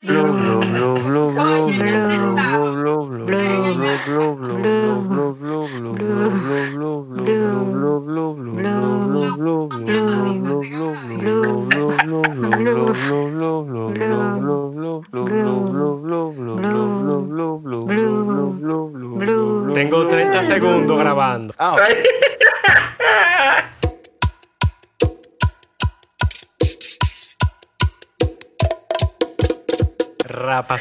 Blue, blue, blue, blue, blue, blue.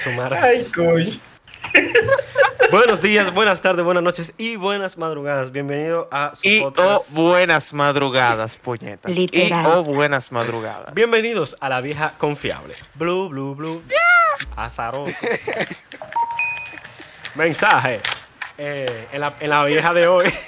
Ay. Buenos días, buenas tardes, buenas noches y buenas madrugadas. Bienvenido a su Y o podcast. buenas madrugadas, puñetas. Literal. Y o buenas madrugadas. Bienvenidos a la vieja confiable. Blue, blue, blue. Azarosos. Mensaje. Eh, en, la, en la vieja de hoy.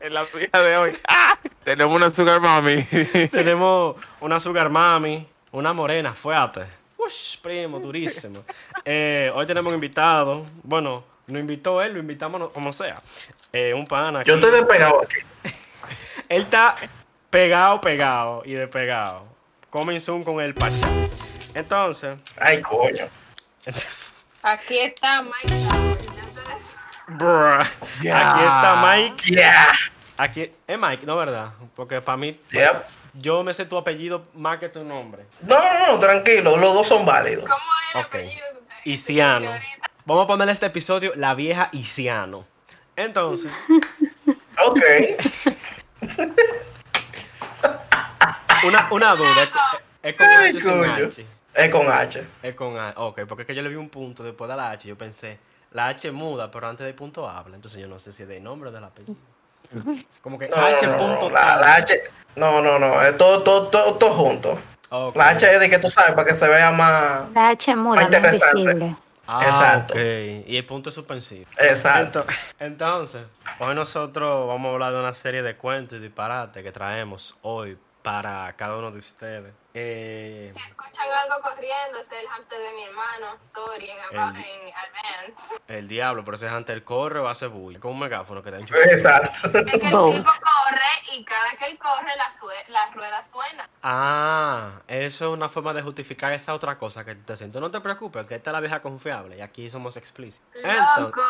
En la vieja de hoy. ¡ah! Tenemos una sugar mami. Tenemos una sugar mami, una morena fuerte. Ush, primo, durísimo. Eh, hoy tenemos un invitado. Bueno, nos invitó él, lo invitamos como sea. Eh, un pana. Yo aquí. estoy despegado aquí. Él está pegado, pegado y despegado. Soon con el Pachá. Entonces, Ay, coño. Aquí está Mike bruh, Ya. aquí está Mike. Yeah. Aquí es Mike, ¿no verdad? Porque para mí, Yep. Yo me sé tu apellido más que tu nombre. No, no, no, tranquilo. Los dos son válidos. ¿Cómo era el Ok. apellido de? Isiano. Vamos a ponerle este episodio La vieja Isiano. Entonces, Ok. una, una duda. ¿Es, es con H o sin coño. H? Es con H. Es con H. Ok, porque es que yo le vi un punto después de la H. Yo pensé, la H muda, pero antes del punto habla. Entonces yo no sé si es del nombre o del apellido. Como que No, H no, no, punto la, H. No, no, no. Es todo, todo, todo, todo junto. La H es de que tú sabes para que se vea más. La H muda, no interesante. Ah, Exacto. Y el punto es suspensivo. Exacto. Ento- Entonces, hoy nosotros vamos a hablar de una serie de cuentos y disparates que traemos hoy para cada uno de ustedes. Eh, Si escuchan algo corriendo, es el hamster de mi hermano, Story, en, ava- El- en Advance. el diablo, pero ese Hunter corre o hace bulla. Con un megáfono que está enchufado. Exacto. Es que el tipo corre y cada que él corre, la, sue- la rueda suena. Ah, eso es una forma de justificar esa otra cosa que te siento. No te preocupes, que esta es la vieja confiable y aquí somos explícitos. Entonces, Loco.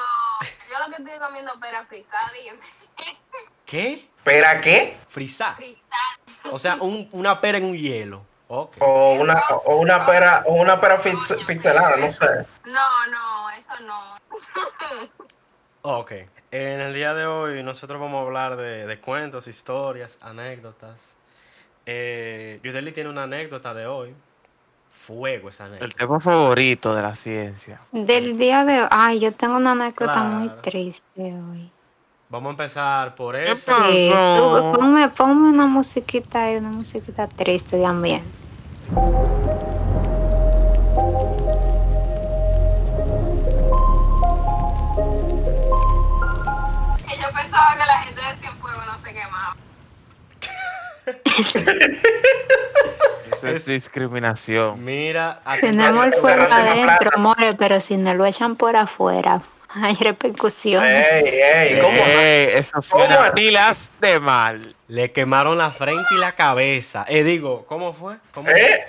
Yo lo que estoy comiendo pera frisada y ¿Qué? ¿Pera qué? Frisar. cristal. O sea, un- una pera en un hielo. O una, o una pera, o una pera pixelada, no sé. No, no, eso no. Ok. En el día de hoy nosotros vamos a hablar de, de cuentos, historias, anécdotas. Eh, Yudeli tiene una anécdota de hoy. Fuego esa El anécdota. tema favorito de la ciencia. Del día de hoy. Ay, yo tengo una anécdota Claro. muy triste hoy. Vamos a empezar por ¿Qué esa. pasa? Sí, tú, ponme, ponme una musiquita ahí, una musiquita triste de ambiente. Que yo pensaba que la gente de Cienfuegos no se quemaba. Eso es discriminación. Mira, a- Tenemos el fuego no adentro, more, pero si nos lo echan por afuera, hay repercusiones. Ey, ey, ¿cómo? Eh, eso suena pilas de mal. le quemaron la frente y la cabeza. Eh, digo, ¿cómo fue? ¿Cómo ¿Eh?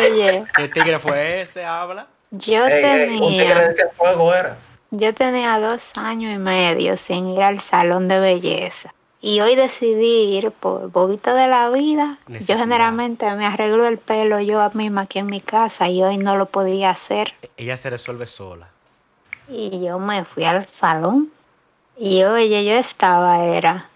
Oye, ¿Qué tigre fue ese? Habla. yo Ey, ey, un tigre tenía, fuego era. yo tenía dos años y medio sin ir al salón de belleza. Y hoy decidí ir por bobito de la vida. Necesidad. Yo generalmente me arreglo el pelo yo misma aquí en mi casa y hoy no lo podía hacer. Ella se resuelve sola. Y yo me fui al salón. Y oye, yo estaba, era.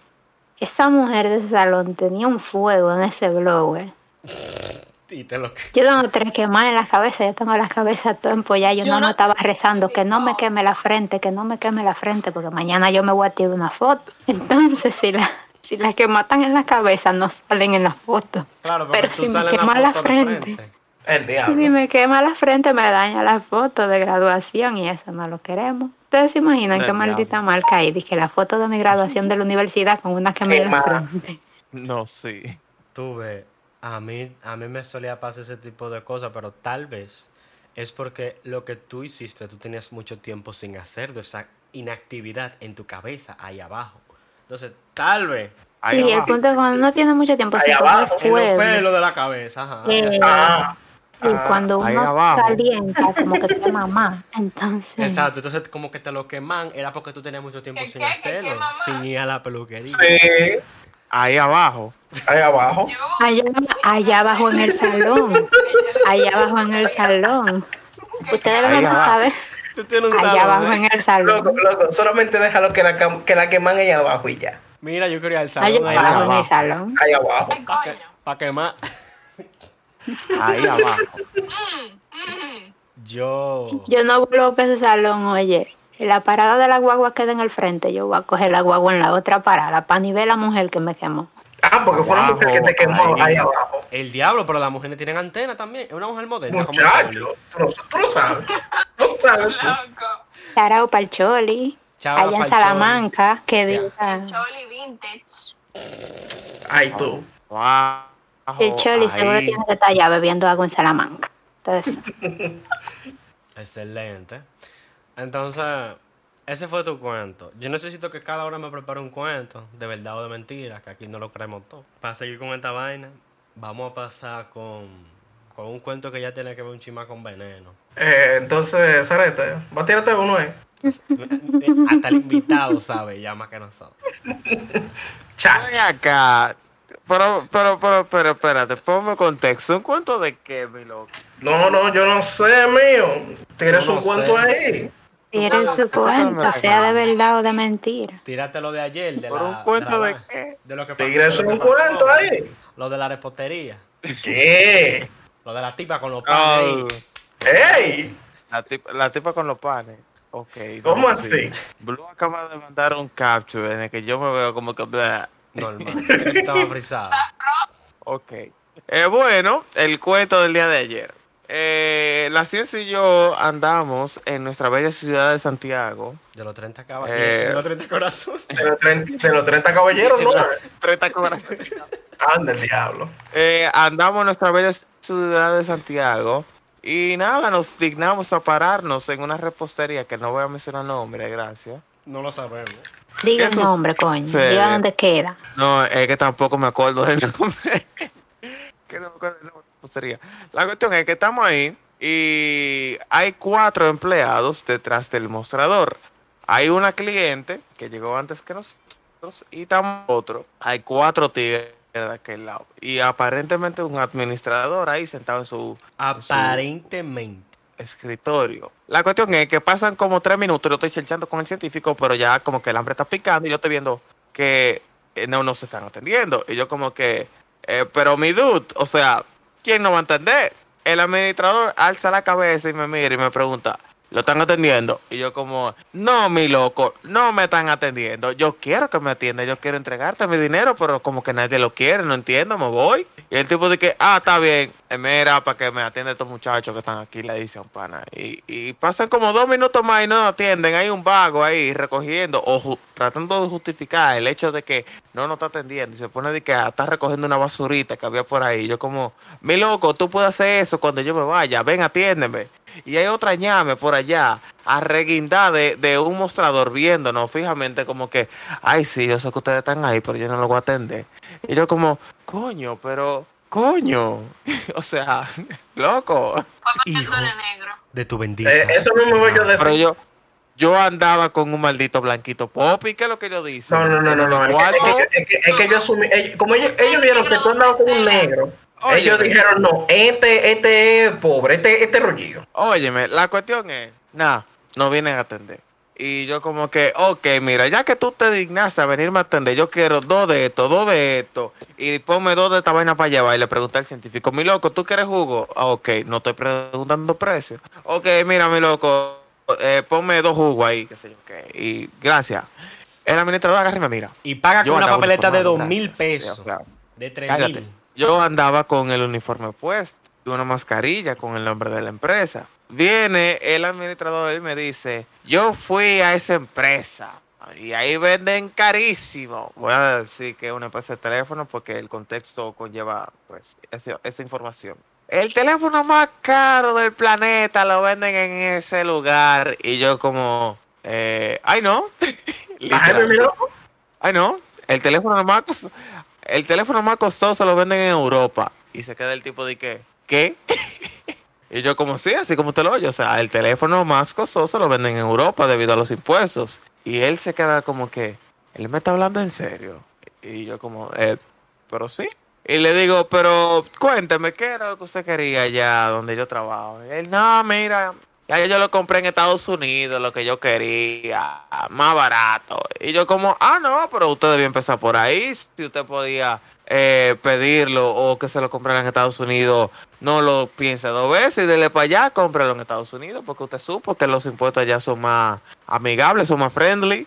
Esa mujer de ese salón tenía un fuego en ese blower. Y te lo Yo tengo tres quemadas en la cabeza, yo tengo la cabeza todo empollada. Yo, Yo no, no me estaba rezando que no me queme la frente, que no me queme la frente, porque mañana yo me voy a tirar una foto. Entonces, si la, si las que matan en la cabeza no salen en la foto. Claro, Pero si me sales en quema la frente. El diablo. si me quema la frente, me daña la foto de graduación y eso no lo queremos. Ustedes se imaginan qué maldita marca ahí, que la foto de mi graduación de la universidad con una quema en la frente. No, sí. Tú ves, a mí, a mí me solía pasar ese tipo de cosas, pero tal vez es porque lo que tú hiciste, tú tenías mucho tiempo sin hacer de esa inactividad en tu cabeza ahí abajo. Entonces, tal vez Ahí y el punto es cuando uno tiene mucho tiempo Ahí sin abajo, en los pelos de la cabeza, ajá. Eh, Ah, Y cuando ahí uno calienta, como que quema más. Entonces, Exacto, entonces como que te lo queman, era porque tú tenías mucho tiempo ¿Qué, sin qué, hacerlo, sin ir a la peluquería. Sí, Ahí abajo. ahí abajo. Allá, allá abajo en el salón, allá abajo en el salón. Ustedes lo abajo. saber, Tú tienes un allá salón, abajo ¿eh? en el Loco, salón. loco, solamente déjalo que la, que la queman ahí abajo y ya. Mira, yo quería el Allá salón ahí abajo en abajo. el salón. Ahí abajo. Para quemar. Ahí abajo. Yo. Yo no vuelvo para ese salón, oye. La parada de la guagua queda en el frente. Yo voy a coger la guagua en la otra parada para ni ver la mujer que me quemó. Ah, porque fue una mujer que te quemó ahí. ahí abajo. El diablo, pero las mujeres tienen antena también. Es una mujer moderna. Muchacho, tú lo, tú lo sabes. Lo sabes tú. Charao para el Choli. Charao allá en Salamanca. Que diga. Choli vintage. Ay, tú. Abajo. El Choli seguro ahí. tiene que estar allá bebiendo agua en Salamanca. Entonces, Excelente. Entonces, ese fue tu cuento. Yo necesito que cada hora me prepare un cuento, de verdad o de mentira, que aquí no lo creemos todo. Para seguir con esta vaina, vamos a pasar con, con un cuento que ya tiene que ver un chima con veneno. Eh, entonces, Sarete, va a tirarte uno, eh. Hasta el invitado sabe ya más que nosotros. Ven acá. Pero, pero, pero, pero, espérate, ponme contexto. ¿Un cuento de qué, mi loco? No, no, yo no sé, mío. Tienes no un cuento sé. ahí. tiene su cuento, sea de verdad o de mentira. Tírate lo de ayer, de ¿Por la, un cuento la de qué? De lo que pasó. Tienes un cuento ahí. Lo de la repostería. ¿Qué? Lo de la tipa con los panes. Oh, ahí. ¡Ey! la, tipa, la tipa con los panes. Ok. ¿Cómo así? sí. Blue acaba de mandar un capture en el que yo me veo como que... blah. Normal. Estaba frisado. Ok. Eh, bueno, el cuento del día de ayer. Eh, la ciencia y yo andamos en nuestra bella ciudad de Santiago. De los 30 caballos. Eh. De los 30 corazones. De los 30, de los 30 caballeros, ¿no? 30 corazones. Anda el diablo. Eh, andamos en nuestra bella ciudad de Santiago. Y nada, nos dignamos a pararnos en una repostería que no voy a mencionar nombre, gracias. No lo sabemos. Diga el Eso es- nombre, coño. Sí. Diga dónde queda. No, es que tampoco me acuerdo del nombre. que no me acuerdo del nombre de la cuestión es que estamos ahí y hay cuatro empleados detrás del mostrador. Hay una cliente que llegó antes que nosotros y estamos otro. Hay cuatro tigres de aquel lado. Y aparentemente un administrador ahí sentado en su Aparentemente. Escritorio. La cuestión es que pasan como tres minutos, yo estoy chelchando con el científico, pero ya como que el hambre está picando y yo estoy viendo que eh, no, no se están atendiendo. Y yo como que, eh, pero mi dude, o sea, ¿quién no va a entender? El administrador alza la cabeza y me mira y me pregunta, ¿lo están atendiendo? Y yo como, no, mi loco, no me están atendiendo. Yo quiero que me atienda, yo quiero entregarte mi dinero, pero como que nadie lo quiere, no entiendo, me voy. Y el tipo dice, ah, está bien, eh, mira, para que me atienda estos muchachos que están aquí, le dice a un pana. Y, y pasan como dos minutos más y no nos atienden, hay un vago ahí recogiendo o tratando de justificar el hecho de que no nos está atendiendo. Y se pone de que ah, está recogiendo una basurita que había por ahí. Yo como, mi loco, tú puedes hacer eso cuando yo me vaya, ven, atiéndeme. Y hay otra ñame por allá, arreguindada de, de un mostrador viéndonos fijamente como que, ay, sí, yo sé que ustedes están ahí, pero yo no lo voy a atender. Y yo como, coño, pero, coño, o sea, loco. Hijo de tu bendita. Eh, eso mismo voy yo a Pero decir. yo, yo andaba con un maldito blanquito popi, ¿qué es lo que yo dice? No, no, no, no, no. Es que, es que- es que- es que ellos asumí- ellos- como ellos, ellos vieron que tú andabas con un negro, Ellos dijeron, no, este, este es pobre, este, este es rollillo. Óyeme, la cuestión es, nada, no vienen a atender. Y yo como que, ok, mira, ya que tú te dignaste a venirme a atender, yo quiero dos de esto, dos de esto, y ponme dos de esta vaina para llevar. Y le pregunté al científico, mi loco, ¿tú quieres jugo? Ah, ok, no estoy preguntando precio. Ok, mira, mi loco, eh, ponme dos jugos ahí, qué sé yo, ok, y gracias. El administrador agarra y me mira. Y paga Yo con una papeleta de dos mil pesos. Claro. De tres mil. Yo andaba con el uniforme puesto y una mascarilla con el nombre de la empresa. Viene el administrador y me dice, yo fui a esa empresa y ahí venden carísimo. Voy a decir que es una empresa de teléfono porque el contexto conlleva pues ese- esa información. El teléfono más caro del planeta lo venden en ese lugar y yo como, eh, ay no, Ay, no. El teléfono más el teléfono más costoso lo venden en Europa. Y se queda el tipo de que, ¿qué? Y yo como sí, así como usted lo oye, o sea, el teléfono más costoso lo venden en Europa debido a los impuestos. Y él se queda como que, él me está hablando en serio. Y yo como, eh, pero sí. Y le digo, pero cuénteme, ¿qué era lo que usted quería allá donde yo trabajo? Y él, no, mira, ya yo lo compré en Estados Unidos, lo que yo quería, más barato. Y yo como, ah, no, pero usted debía empezar por ahí. Si usted podía eh, pedirlo o que se lo comprara en Estados Unidos, no lo piense dos veces y dele para allá, cómpralo en Estados Unidos, porque usted supo que los impuestos allá son más amigables, son más friendly.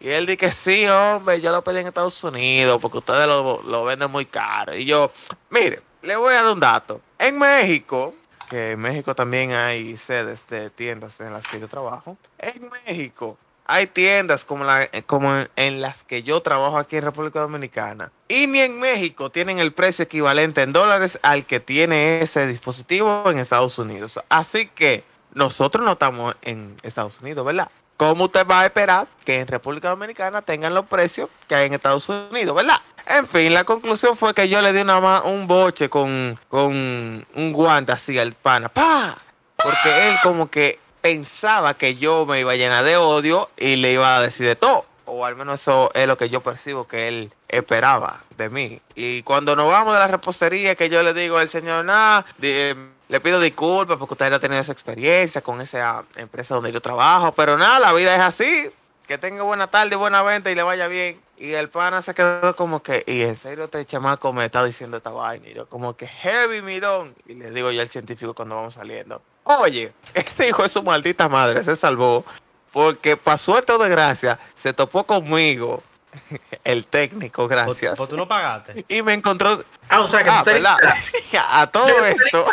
Y él dice que sí, hombre, yo lo pedí en Estados Unidos porque ustedes lo, lo venden muy caro. Y yo, mire, le voy a dar un dato. En México, que en México también hay sedes de tiendas en las que yo trabajo. En México hay tiendas como, la, como en, en las que yo trabajo aquí en República Dominicana. Y ni en México tienen el precio equivalente en dólares al que tiene ese dispositivo en Estados Unidos. Así que nosotros no estamos en Estados Unidos, ¿verdad? ¿Cómo usted va a esperar que en República Dominicana tengan los precios que hay en Estados Unidos, verdad? En fin, la conclusión fue que yo le di una un boche con, con un guante así al pana. ¡Pa! Porque él como que pensaba que yo me iba a llenar de odio y le iba a decir de todo. O al menos eso es lo que yo percibo que él esperaba de mí. Y cuando nos vamos de la repostería, que yo le digo al señor, nada, le pido disculpas porque usted ha tenido esa experiencia con esa empresa donde yo trabajo. Pero nada, la vida es así. Que tenga buena tarde, buena venta y le vaya bien. Y el pana se quedó como que, y en serio este chamaco me está diciendo esta vaina. Y yo como que heavy mirón. Y le digo yo al científico cuando vamos saliendo. Oye, ese hijo de su maldita madre se salvó porque por suerte o desgracia se topó conmigo, el técnico, Pues- gracias. Pues tú no pagaste. Y me encontró, Ah, o sea que ah, tú te- ¿verdad? a todo esto,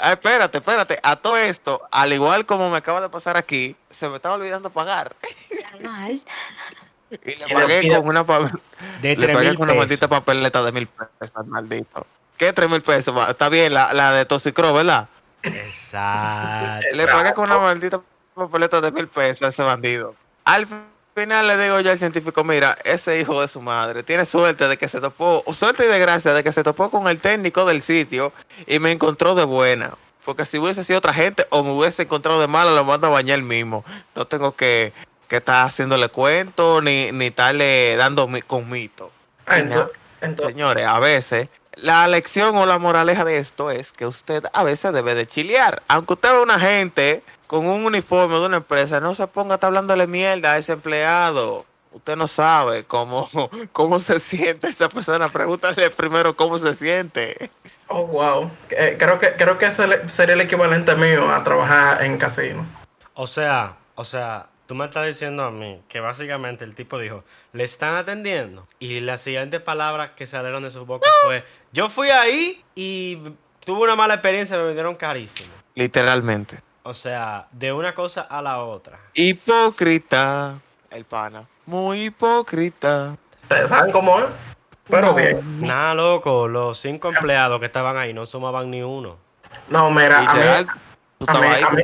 ah, espérate, espérate, a todo esto, al igual como me acaba de pasar aquí, se me estaba olvidando pagar. Mal. Y le pagué con una, De le 3 pagué con una maldita papeleta de mil pesos, maldito. ¿Qué tres mil pesos? Está bien, la, la de Toxicro, ¿verdad? Exacto. Le pagué con una maldita papeleta de mil pesos a ese bandido. Al final le digo yo al científico, mira, ese hijo de su madre tiene suerte de que se topó, suerte y desgracia de que se topó con el técnico del sitio y me encontró de buena. Porque si hubiese sido otra gente o me hubiese encontrado de mala, lo mando a bañar mismo. No tengo que, que estar haciéndole cuento ni, ni estarle dando mi, con mito. Ah, entonces, Señores, a veces la lección o la moraleja de esto es que usted a veces debe de chilear. Aunque usted ve una gente con un uniforme de una empresa, no se ponga a estar hablándole mierda a ese empleado. Usted no sabe cómo, cómo se siente esa persona. Pregúntale primero cómo se siente. oh, wow. Eh, creo que, creo que ese sería el equivalente mío a trabajar en casino. O sea, o sea, tú me estás diciendo a mí que básicamente el tipo dijo, le están atendiendo. Y la siguiente palabra que salieron de su boca fue, yo fui ahí y tuve una mala experiencia, me vendieron carísimo. Literalmente. O sea, de una cosa a la otra. Hipócrita. El pana. Muy hipócrita. Ustedes saben cómo es. Pero bien. Nada, loco, los cinco empleados que estaban ahí no sumaban ni uno. No, mira, a mí, Literal. Tú a mí- estabas ahí. a mí-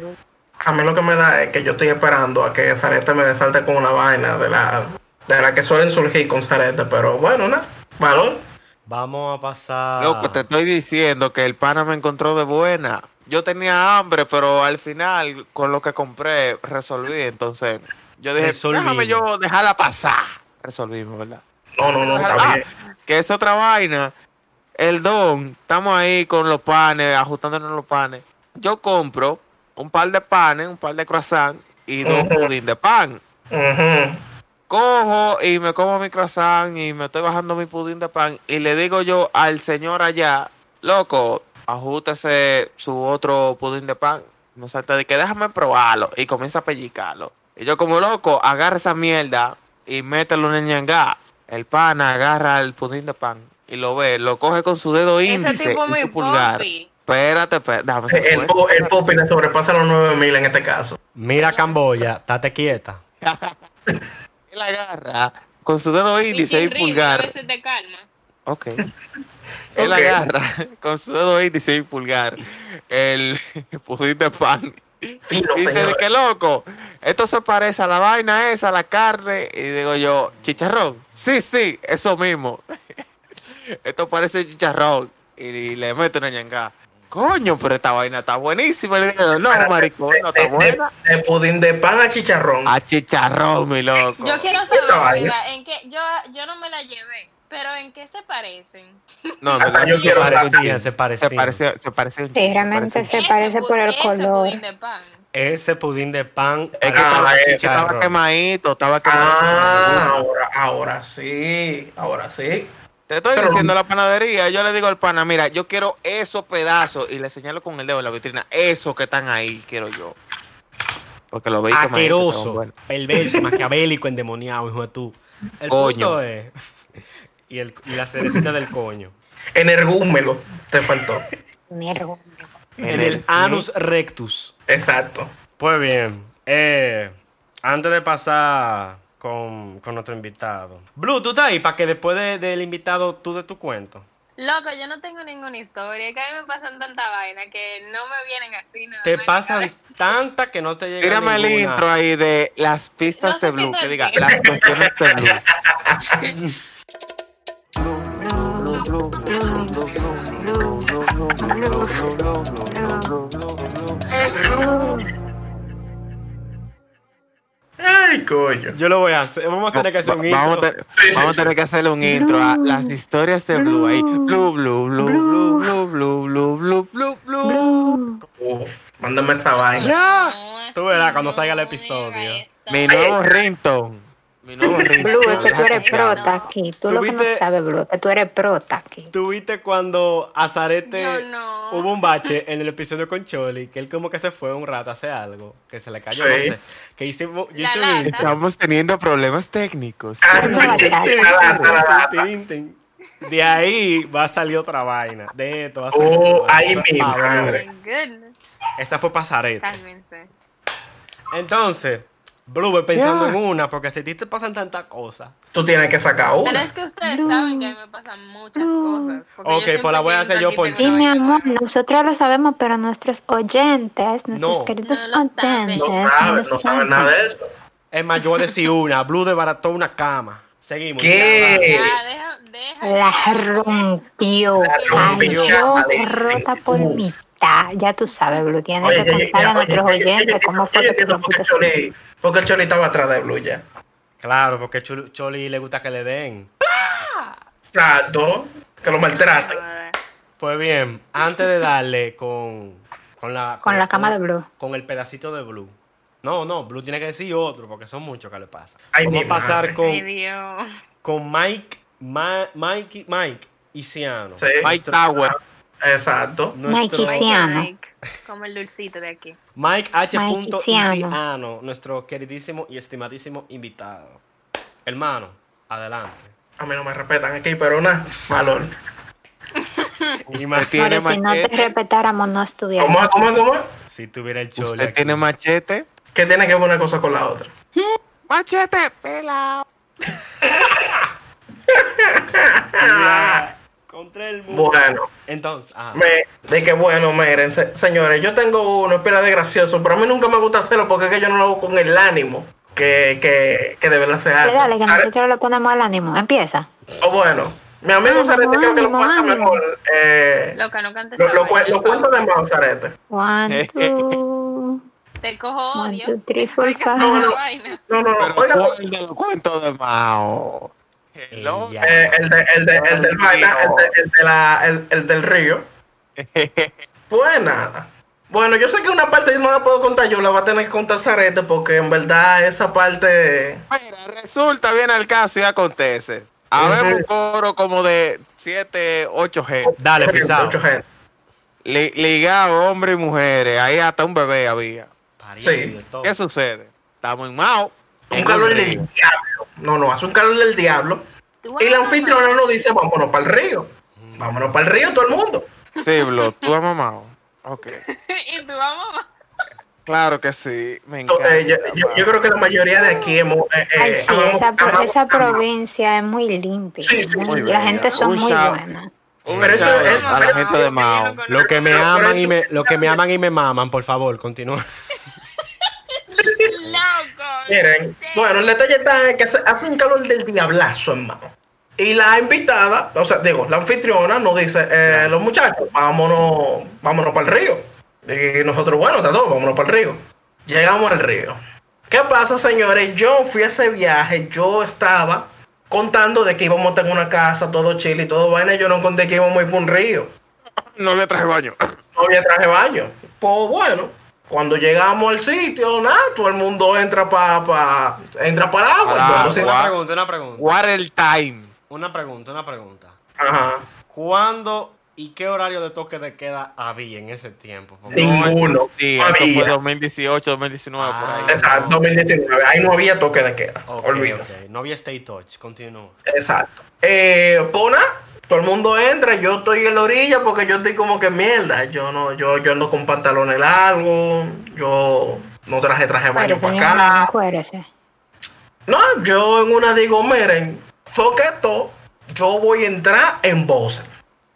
a mí lo que me da es que yo estoy esperando a que Zarete me desalte con una vaina de la, de la que suelen surgir con Zarete. Pero bueno, nada. Valor. Vamos a pasar... Loco, te estoy diciendo que el pana me encontró de buena. Yo tenía hambre, pero al final, con lo que compré, resolví. Entonces, yo dije, Resolvimos. déjame yo dejarla pasar. Resolvimos, ¿verdad? No, no, no, está Ah, bien. que es otra vaina. El don, estamos ahí con los panes, ajustándonos los panes. Yo compro un par de panes, un par de croissant y dos pudín de pan. Cojo y me como mi croissant y me estoy bajando mi pudín de pan y le digo yo al señor allá, loco, ajustese su otro pudín de pan. Me salta de que déjame probarlo y comienza a pellicarlo. Y yo como loco, agarra esa mierda y mételo en el ñangá. El pan agarra el pudín de pan y lo ve, lo coge con su dedo Ese índice tipo y su pulgar. popi. Espérate, espérate, El, el Popi le sobrepasa los 9000 en este caso. Mira Camboya, estate quieta. Él agarra con su dedo índice y ritmo, a pulgar. veces te calma. Ok. Él agarra con su dedo índice y pulgar el de pan. Fino, Y dice señor. que loco, esto se parece a la vaina esa, a la carne. Y digo yo, chicharrón. Sí, sí, eso mismo. esto parece chicharrón. Y, le meto una ñangá. Coño, pero esta vaina está buenísima. Le digo, no, maricón, no de, está de- buena. de pudín de pan a chicharrón. A chicharrón, mi loco. Yo quiero saber, vaina. mira, en qué, yo, yo no me la llevé, pero ¿en qué se parecen? No, no, yo se quiero parece- parecían, se parecían. Se parece, se parece un Sí, realmente se parece por el color. pudín de pan. Ese pudín de pan. Es que Ah, estaba, estaba quemadito, estaba quemadito. Ah, ahora, ahora sí, ahora sí. Te estoy Pero- diciendo la panadería, yo le digo al pana, mira, yo quiero esos pedazos y le señalo con el dedo en la vitrina, esos que están ahí quiero yo. Porque lo veis Asqueroso, perverso, maquiavélico, endemoniado, hijo de tú. El Coño. punto es. Y, el, y la cerecita del coño. Energúmelo, te faltó. Mierda. En ¿En el anus rectus. Exacto. Pues bien, eh, antes de pasar con, con nuestro invitado. Blue, tú estás ahí para que después de- del invitado tú de tu cuento. Loco, yo no tengo ninguna historia, es que a mí me pasan tanta vaina que no me vienen así. No, Te pasan nada. tanta que no te llega Tírame el ninguna. intro ahí de las pistas No de Blue, que diga, las cuestiones de Blue. Ay, coño. Yo lo voy a hacer. Vamos a tener que hacer un vamos, intro. te- vamos a tener que hacerle un intro a las historias de Blue ahí. Blue, Blue, Blue, Blue, Blue, Blue, Blue, Blue, Blue, Blue. Uf, mándame esa vaina. Ya. No, Tú verás cuando salga el episodio. Mi nuevo ringtone. Mi nuevo ringtone. Blue, es que tú eres prota aquí. Tú lo que no sabes, Blue, es que tú eres prota aquí. ¿Tuviste cuando Azarete no. hubo un bache en el episodio con Choli? Que él como que se fue un rato a hacer algo. Que se le cayó, Sí. no sé. Que hicimos, yo hice. Estamos teniendo problemas técnicos. De ahí va a salir otra vaina. De esto va a salir. Oh, otra ay, vaina. mi madre. Esa fue Pasarete. Entonces, Blue, voy pensando en una, porque si a ti te pasan tantas cosas. Tú tienes que sacar Pero una. es que ustedes saben que a mí me pasan muchas cosas. Ok, pues la voy a hacer yo por. Sí, mi amor, nosotros lo sabemos, pero nuestros oyentes, nuestros No. queridos saben. oyentes, No sabes, no sabes nada de eso. Es más, yo voy a decir una. Blue desbarató una cama. Seguimos. ¿Qué? Ya, deja, deja. La rompió, La rompió, cayó rota por Uf. Ya tú sabes, Blue, tienes Oye, que contarle a nuestros oye, oye, oyentes oye, cómo fue que te entiendo por qué rompiste el Choli, porque el Choli estaba atrás de Blue ya. Claro, porque Choli le gusta que le den. Exacto. Que lo maltraten. Pues bien, antes de darle con, con la... Con la cama de Blue. Con el pedacito de Blue. No, no, Blue tiene que decir otro, porque son muchos que le pasa. Ay, Vamos a pasar con, con Mike, Ma- Mike, Mike y Ciano. Sí. Mike Tower. Exacto. Nuestro- Mike Como el dulcito de aquí. Mike H. Mike. Ciano. nuestro queridísimo y estimadísimo invitado. Hermano, adelante. A mí no me respetan aquí, pero nada. Valor. Imagínate tiene Pero si no te respetáramos, no estuviera. ¿Cómo? ¿Cómo? ¿Cómo si tuviera el chole Usted aquí. tiene machete. ¿Qué tiene que ver una cosa con la otra? Machete, pelado. Contra el mundo. Bueno, Entonces, ajá. me, de que bueno, miren, se- señores, yo tengo uno, espera de gracioso, pero a mí nunca me gusta hacerlo porque es que yo no lo hago con el ánimo que, que, que de verdad se hace. Dale, dale, que nosotros le ponemos el ánimo. Empieza. O bueno, mi amigo Ánimo, Sarete creo que lo pasa ánimo. mejor. Eh, Loca, no cantes lo, lo, lo cuento de más, Sarete. One, two. Te cojo One, odio. two, three, four, Estoy five. cantando No, no. No, no, no. Pero Oiga, ¿cuál de los cuentos de Mao? Hello. Ella. eh, el, de, el, de, el del el, de- el, de la, el, el del río. Pues nada. Bueno, yo sé que una parte no la puedo contar yo, la va a tener que contar Sarete porque en verdad esa parte... Mira, resulta bien al caso y acontece. Habemos un coro como de 7, 8 gente. Dale, pisado. Ligado, hombres y mujeres. Ahí hasta un bebé había. Sí. ¿Qué sucede? Estamos en Mao. Un calor del diablo. No, no, hace un calor del diablo. Y la anfitriona nos dice, vámonos para el río. Vámonos para el río todo el mundo. Sí, Blo, tú has mamado. Ok. y tú a mamar. Claro que sí. Me Entonces, encanta. eh, yo, yo- yo creo que la mayoría de aquí hemos... eh, eh, Ay, sí, amamos- esa, pro- amamos- esa provincia es muy limpia. Sí, sí, muy- muy la gente son Un muy shout- buenas. Un Pero eso shout es- a la gente de Mao. Lo que me aman y me, lo que me aman y me maman, por favor, continúa. Miren, bueno, el detalle está en que hace un calor del diablazo, hermano. Y la invitada, o sea, digo, la anfitriona nos dice, eh, los muchachos, vámonos, vámonos para el río. Y nosotros, bueno, está todo, vámonos para el río. Llegamos al río. ¿Qué pasa, señores? Yo fui a ese viaje, yo estaba contando de que íbamos a tener una casa, todo chile y todo vaina, y yo no conté que íbamos a ir por un río. No había traje baño. No había traje baño. Pues bueno, cuando llegamos al sitio, nada, todo el mundo entra para pa, entra para el agua. Ah, Una pregunta, una pregunta. What el time. Una pregunta, una pregunta. Ajá. ¿Cuándo y qué horario de toque de queda había en ese tiempo? Porque- Ninguno. Sí, No eso fue había. 2018, 2019, por ahí. Ah, Exacto, 2019. Ahí no había toque de queda. Ok, Olvídate. No había stay touch, continúa. Exacto. Eh, Pona, todo el mundo entra, yo estoy en la orilla porque yo estoy como que mierda. Yo no, yo, yo ando con pantalones largos, yo no traje traje baño para acá. acuérdese. No, yo en una digo, miren, foqueto, yo voy a entrar en voz.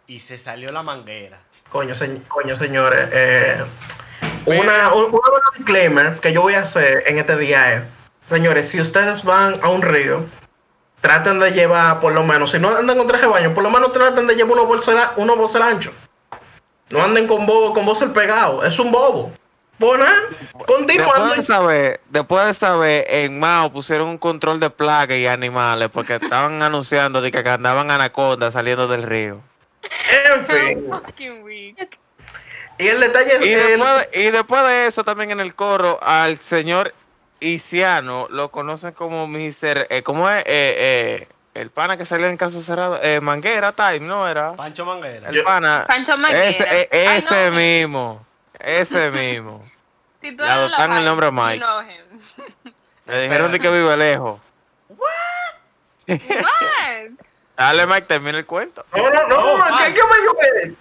Y se salió la manguera. Coño, se- coño señores, eh, una, un, una disclaimer que yo voy a hacer en este día es, señores, si ustedes van a un río, traten de llevar, por lo menos, si no andan con traje de baño, por lo menos traten de llevar unos bolsos unos bolsos anchos. No anden con bobo, con bolsos pegados, es un bobo. Bueno, continuando. Después de saber, después de saber, en Mao pusieron un control de plagas y animales porque estaban anunciando de que andaban anacondas saliendo del río. En fin, Fucking weak. y el detalle es Y el- después, de- y después de eso, también en el coro, al señor Isiano lo conocen como Miser. Eh, ¿Cómo es? Eh, eh, el pana que salió en caso cerrado. Eh, Manguera Time, ¿no era? Pancho Manguera. El Yo- pana. Pancho Manguera. Ese, eh, ese mismo. Ese mismo. Si tú Le adoptaron el nombre a Mike. Le dijeron de que vive lejos. What? Dale, Mike, termina el cuento. No, no, no, Oh, no, ¿qué, qué me?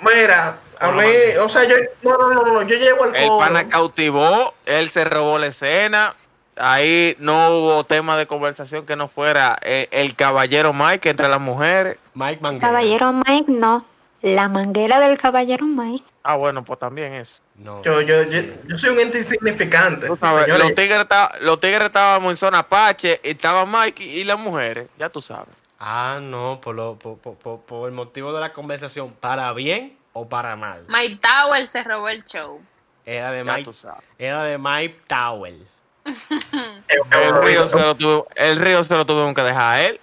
Mira, a mí, o sea, yo, no, no, no, no, yo llego al El pana cautivó, él se robó la escena. Ahí no hubo tema de conversación que no fuera eh, el caballero Mike entre las mujeres. Mike Manguera. Caballero Mike, no. La manguera del caballero Mike. Ah, bueno, pues también es. No. Yo, yo, yo, yo soy un ente insignificante. Tú sabes, los tigres estaban los tigres estábamos en zona Apache y estaba Mike y, y las mujeres, ya tú sabes. Ah, no, por, lo, por, por- por- por el motivo de la conversación, ¿para bien o para mal? Mike Tower se robó el show. Era de Mike, era de Mike Tower. Eh, El río eh, se lo, tuvo, el río se lo tuvieron que dejar a él.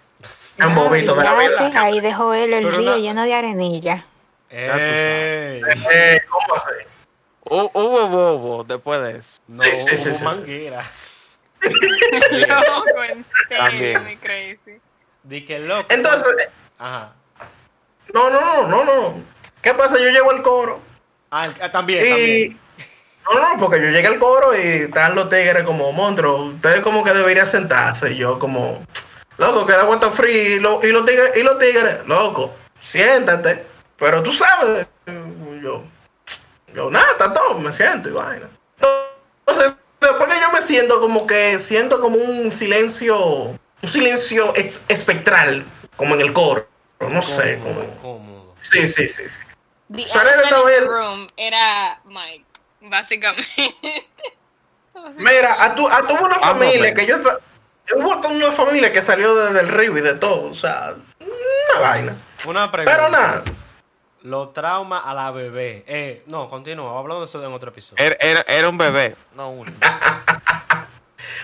Un bobito de la vida. Ahí dejó él el Pero río no- lleno de arenilla. Ey. Eh, ¿Cómo así? Hu- Hubo bobo después de eso. No, Sí, sí, sí, hubo sí, sí. manguera. Loco, en serio, También. crazy. Di que loco. Entonces, eh, Ajá. no, no, no, no, no. ¿Qué pasa? Yo llego al coro Ah, ah, también, y... también. No, no, porque yo llegué al coro y están los tigres como monstruos. Ustedes como que deberían sentarse. Y yo como, loco, que fría. Y, lo- y los tigres, y los tigres, loco, siéntate. Pero tú sabes, yo, yo nada, está todo, me siento y vaina. Entonces, después que yo me siento como que siento como un silencio, un silencio ex- espectral, como en el coro. No sé, como... Cómodo. Sí, sí, sí, sí. The in Tower. the room era Mike, básicamente. Mira, a tu, a tu una familia que yo hubo toda una familia que salió desde el río y de todo, o sea, una vaina. Una pregunta. Pero nada, Los traumas a la bebé. Eh, no, continúa. Hablando de eso en otro episodio. Era, era, era un bebé, no uno.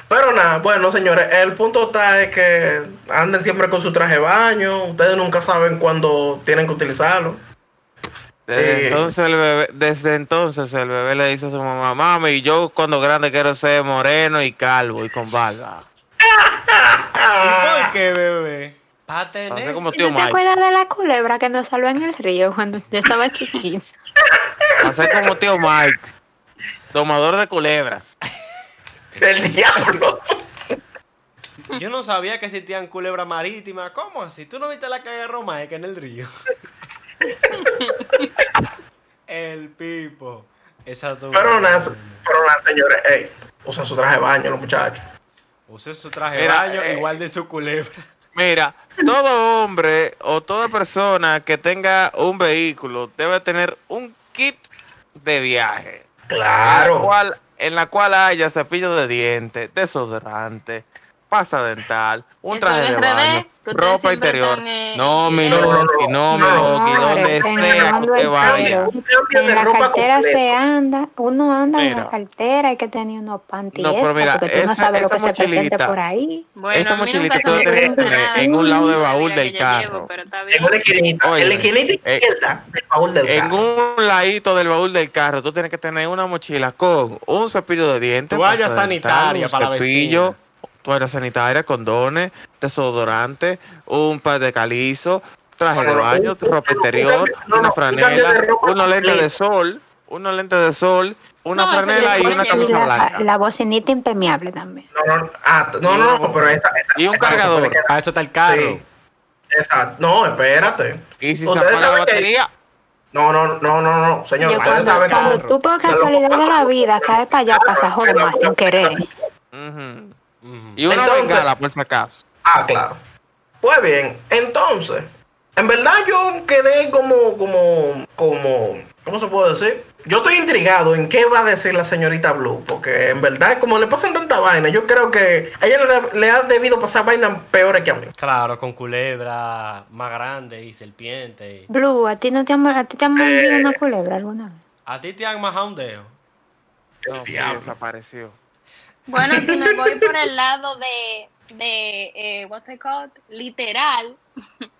pero nada, bueno señores, el punto está es que anden siempre con su traje de baño, ustedes nunca saben cuándo tienen que utilizarlo. Desde entonces el bebé, desde entonces el bebé le dice a su mamá, mami, yo cuando grande quiero ser moreno y calvo y con barba. ¿Y por qué, bebé? Tener... Como ¿Y tío tú te acuerdas de la culebra que nos salvó en el río cuando yo estaba chiquita? Hacer como tío Mike, domador de culebras. El diablo. Yo no sabía que existían culebras marítimas. ¿Cómo así? ¿Tú no viste la calle Romaica en el río? el pipo. Esa Pero nada, pero usen su traje de baño los muchachos. Use su traje de baño eh, igual de su culebra. Mira, todo hombre o toda persona que tenga un vehículo debe tener un kit de viaje. Claro. cual, en la cual haya cepillo de dientes, desodorante, pasa dental, un traje en de baño, ropa interior. eh, No, mi. Loki, no, mi No, Loki, no, donde en el sea que mundo usted vaya. En la cartera se anda, uno anda en la cartera, hay que tener unos panties No, pero mira, porque tú no esa- sabes lo esa que se presente mochilita, por ahí. Bueno, Esa mochilita tú la tienes que tener en un lado del de baúl del carro. En una esquinita, en la esquinita eh, izquierda del baúl del En carro. un ladito del baúl del carro, tú tienes que tener una mochila con un cepillo de dientes, Toalla pasta sanitaria para la cepillo, vecina. Toalla sanitaria, condones, desodorante, un par de calizo, traje de baño, ropa interior, una franela, unos lentes de sol, unos lentes de sol, una No, franela y una camisa la, blanca. la bocinita impermeable también. No, no, ah, no, no, no, pero esa, esa- Y un esa- cargador. Para eso está el carro. Sí. Exacto. No, espérate. Y si se apaga la saben que- batería, No, no, no, no, no, señor. Yo cuando, cuando tú por casualidad de la vida caes para allá, pasa más sin querer. Y una Entonces- bengala por si acaso. Ah, claro. Pues bien, entonces, en verdad yo quedé como, como, como, ¿cómo se puede decir? Yo estoy intrigado en qué va a decir la señorita Blue, porque en verdad, como le pasan tanta vaina, yo creo que a ella le, le ha debido pasar vainas peores que a mí. Claro, con culebra más grande y serpiente. y- Blue, ¿a ti no te han, a ti te han mordido una culebra alguna vez? ¿A ti te han majado un dedo? No, sí, desapareció. Bueno, si me voy por el lado de, de eh, what's it called? Literal,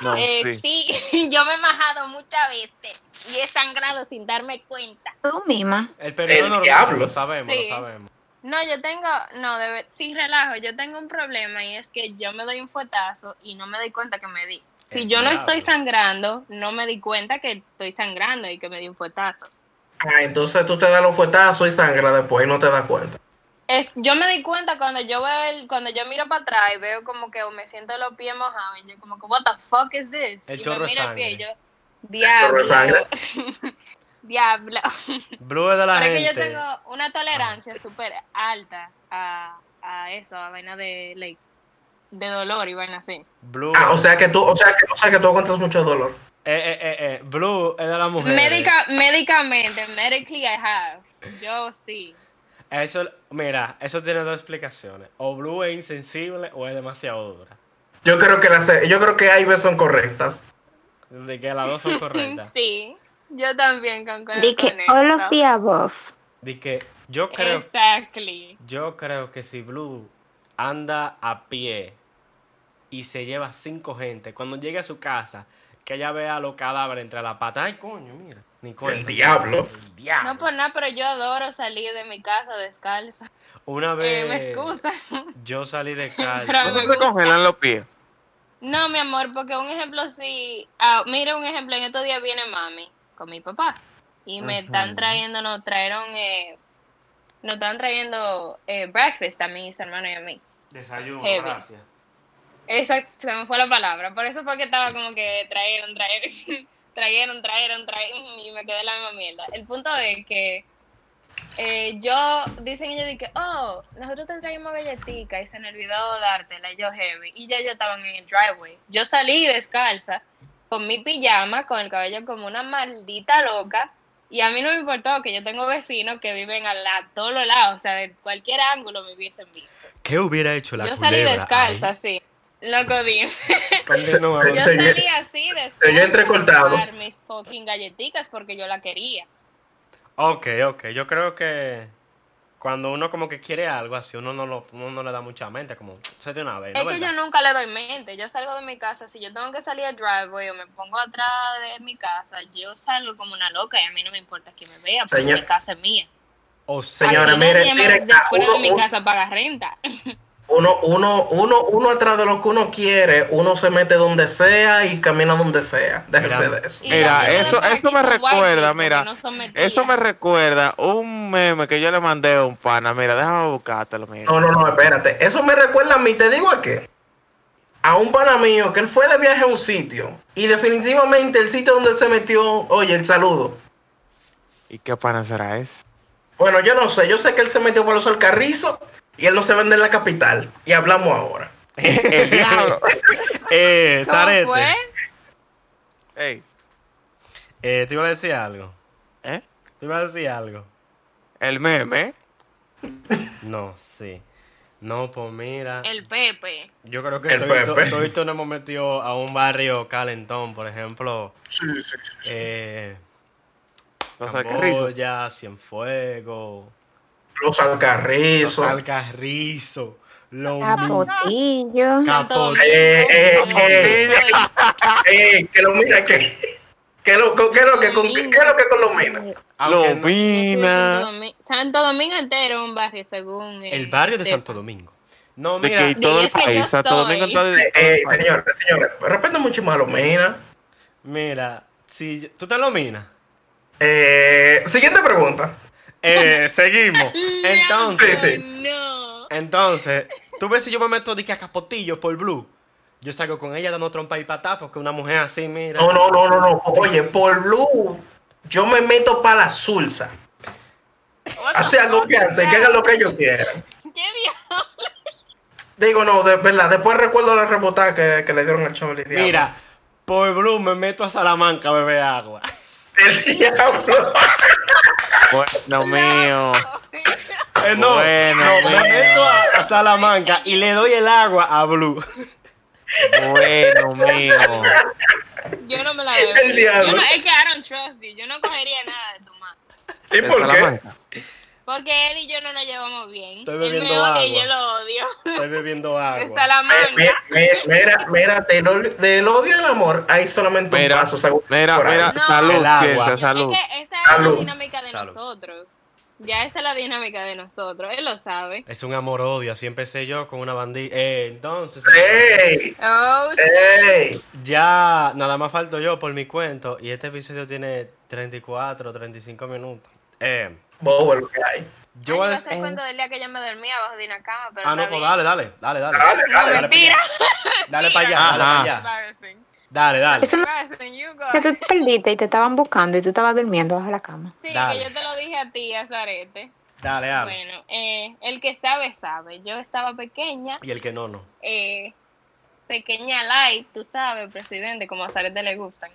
No, eh, sí. sí, yo me he majado muchas veces y he sangrado sin darme cuenta. Tú misma. El periodo El normal, diablo. lo sabemos, Sí. lo sabemos. No, yo tengo, no, de, sin relajo, yo tengo un problema y es que yo me doy un fuetazo y no me doy cuenta que me di. Si El yo no estoy sangrando, no me di cuenta que estoy sangrando y que me di un fuetazo. Ah, entonces tú te das los fuetazos y sangra después y no te das cuenta. Es, yo me di cuenta cuando yo veo el, cuando yo miro para atrás y veo como que me siento los pies mojados y yo como que what the fuck is this? El y chorro me de miro el pie y sangre. yo diablo. diablo. Blue es de la Pero es que yo tengo una tolerancia súper alta a, a eso, a vaina de like, de dolor y vaina así. Blue, Ah, o sea que tú, o sea que, o sea que tú aguantas mucho dolor. Eh, eh, eh, eh, Blue es de la mujer. Médica, médicamente, medically I have. Yo sí. Eso, mira, eso tiene dos explicaciones. O Blue es insensible o es demasiado dura. Yo creo que las, yo creo que hay veces son correctas. De que las dos son correctas. Sí, yo también concuerdo Di que con eso. all of the above. De que yo creo, Exactly. yo creo que si Blue anda a pie y se lleva cinco gente, cuando llegue a su casa, que ella vea los cadáveres entre la pata. Ay, coño, mira. Ni cuenta. El diablo. El diablo. No por nada, pero yo adoro salir de mi casa descalza. Una Eh, vez me excusa. yo salí de Pero casa. me ¿Cómo te congelan los pies? No, mi amor, porque un ejemplo si... ah, mira un ejemplo, en estos días viene mami con mi papá y me están trayendo, nos trajeron, eh, nos están trayendo eh, breakfast a mis hermanos y a mí. Desayuno, Heavy. gracias. Esa se me fue la palabra, por eso fue que estaba como que trajeron, trajeron, trajeron, trajeron, trajeron y me quedé la misma mierda. El punto es que eh, yo, dicen ellos que, oh, nosotros te traímos galletica y se me olvidó dártela, yo heavy, y ya yo estaban en el driveway. Yo salí descalza con mi pijama, con el cabello como una maldita loca, y a mí no me importó que yo tengo vecinos que viven a la, todos los lados, o sea, de cualquier ángulo me hubiesen visto. ¿Qué hubiera hecho la yo salí descalza, ahí? sí. Loco, dime. Continúa. Yo salí así después buscar mis fucking galletitas porque yo la quería. Ok, ok. Yo creo que cuando uno como que quiere algo así, uno no, lo, uno no le da mucha mente, como se de una vez, ¿no? es que yo nunca le doy mente. Yo salgo de mi casa, si yo tengo que salir al driveway o me pongo atrás de mi casa, yo salgo como una loca y a mí no me importa que me vea porque Señor- mi casa es mía. O sea, Señora, mire, mire, de de mi casa paga renta. Uno, uno, uno, uno atrás de lo que uno quiere, uno se mete donde sea y camina donde sea. Déjese Mira. de eso. Mira, eso, eso me recuerda, mira, no eso me recuerda un meme que yo le mandé a un pana. Mira, déjame buscártelo, mira. No, no, no, espérate. Eso me recuerda a mí, te digo a qué. A un pana mío que él fue de viaje a un sitio y definitivamente el sitio donde él se metió, oye, el saludo. ¿Y qué pana será ese? Bueno, yo no sé, yo sé que él se metió por los alcarrizos y él no se vende en la capital. Y hablamos ahora. El diablo. eh, ¿Cómo Zarete, fue? Ey, eh, te iba a decir algo. ¿eh? Te iba a decir algo. El meme. No, sí. No, pues mira. El Pepe. Yo creo que El todito, Pepe. todito nos hemos metido a un barrio calentón, por ejemplo. Sí, sí, sí, sí. Eh. Camboya, Cienfuegos, Los Los alcarrizos. Alcarrizos, Los Capotillo. Santo Capo- Domingo. Eh, eh, Como eh. que- Eh, que lo mira que. ¿Qué es lo, qué es lo que con, qué es lo que con los Lomina. Domingo- Santo Domingo entero es un barrio según el barrio de. Santo Domingo. No, De mira, que todo el yo país, Santo soy. Domingo todo el- Eh, eh, señores, señores, respeten mucho más a los minas. mira, si tú te lo minas. Eh, siguiente pregunta. Eh, seguimos. Entonces, Sí, entonces, tú ves si yo me meto de que a capotillo por blue. Yo salgo con ella dando trompa y patá porque una mujer así, mira. No, no, no, no, no. Oye, por Blue, yo me meto para la sulsa. Hace algo que hace, que hagan lo que ellos quieran. ¿Qué diablo? Digo, no, de verdad, después recuerdo la rebotada que, que le dieron al chaval. Mira, por blue me meto a Salamanca a beber agua. El diablo. Bueno, mío. Eh, no, Bueno, no, me meto a, a Salamanca y le doy el agua a Blue. Bueno, mío. Yo no me la veo. El diablo. Yo no, es que I don't trust you. Yo no cogería nada de tu mano. ¿Y En por qué? Salamanca. Porque él y yo no nos llevamos bien. Estoy él bebiendo me odia y agua. yo lo odio. Estoy bebiendo De agua. Eh, Salamanca. mi- Mira, mira, del, del odio al amor hay solamente Mira, un paso. según- mira, mira, No. salud, agua. ciencia, salud. Es que esa es Salud. la dinámica de Salud. nosotros. Ya esa es la dinámica de nosotros. Él lo sabe. Es un amor-odio, así empecé yo con una bandilla. Eh, entonces, ¡Ey! Oh. ¡Ey! ya nada más falto yo por mi cuento y este episodio tiene 34, 35 minutos. Eh, Bobo lo que hay. yo Ay, voy a decir... hacer cuenta del día que yo me dormía abajo de una cama, pero Ah, no, pues dale, dale, dale, dale. Dale, No, dale. Dale, mentira. Dale para allá, dale para allá. Dale, dale. Eso no-. Que tú te perdiste y te estaban buscando y tú estabas durmiendo bajo la cama. Sí, Dale. que yo te lo dije a ti, a Zarete. Dale, dale. Bueno, eh, el que sabe, sabe. Yo estaba pequeña, Y el que no, no. eh, pequeña light, tú sabes, presidente, como a Zarete le gustan.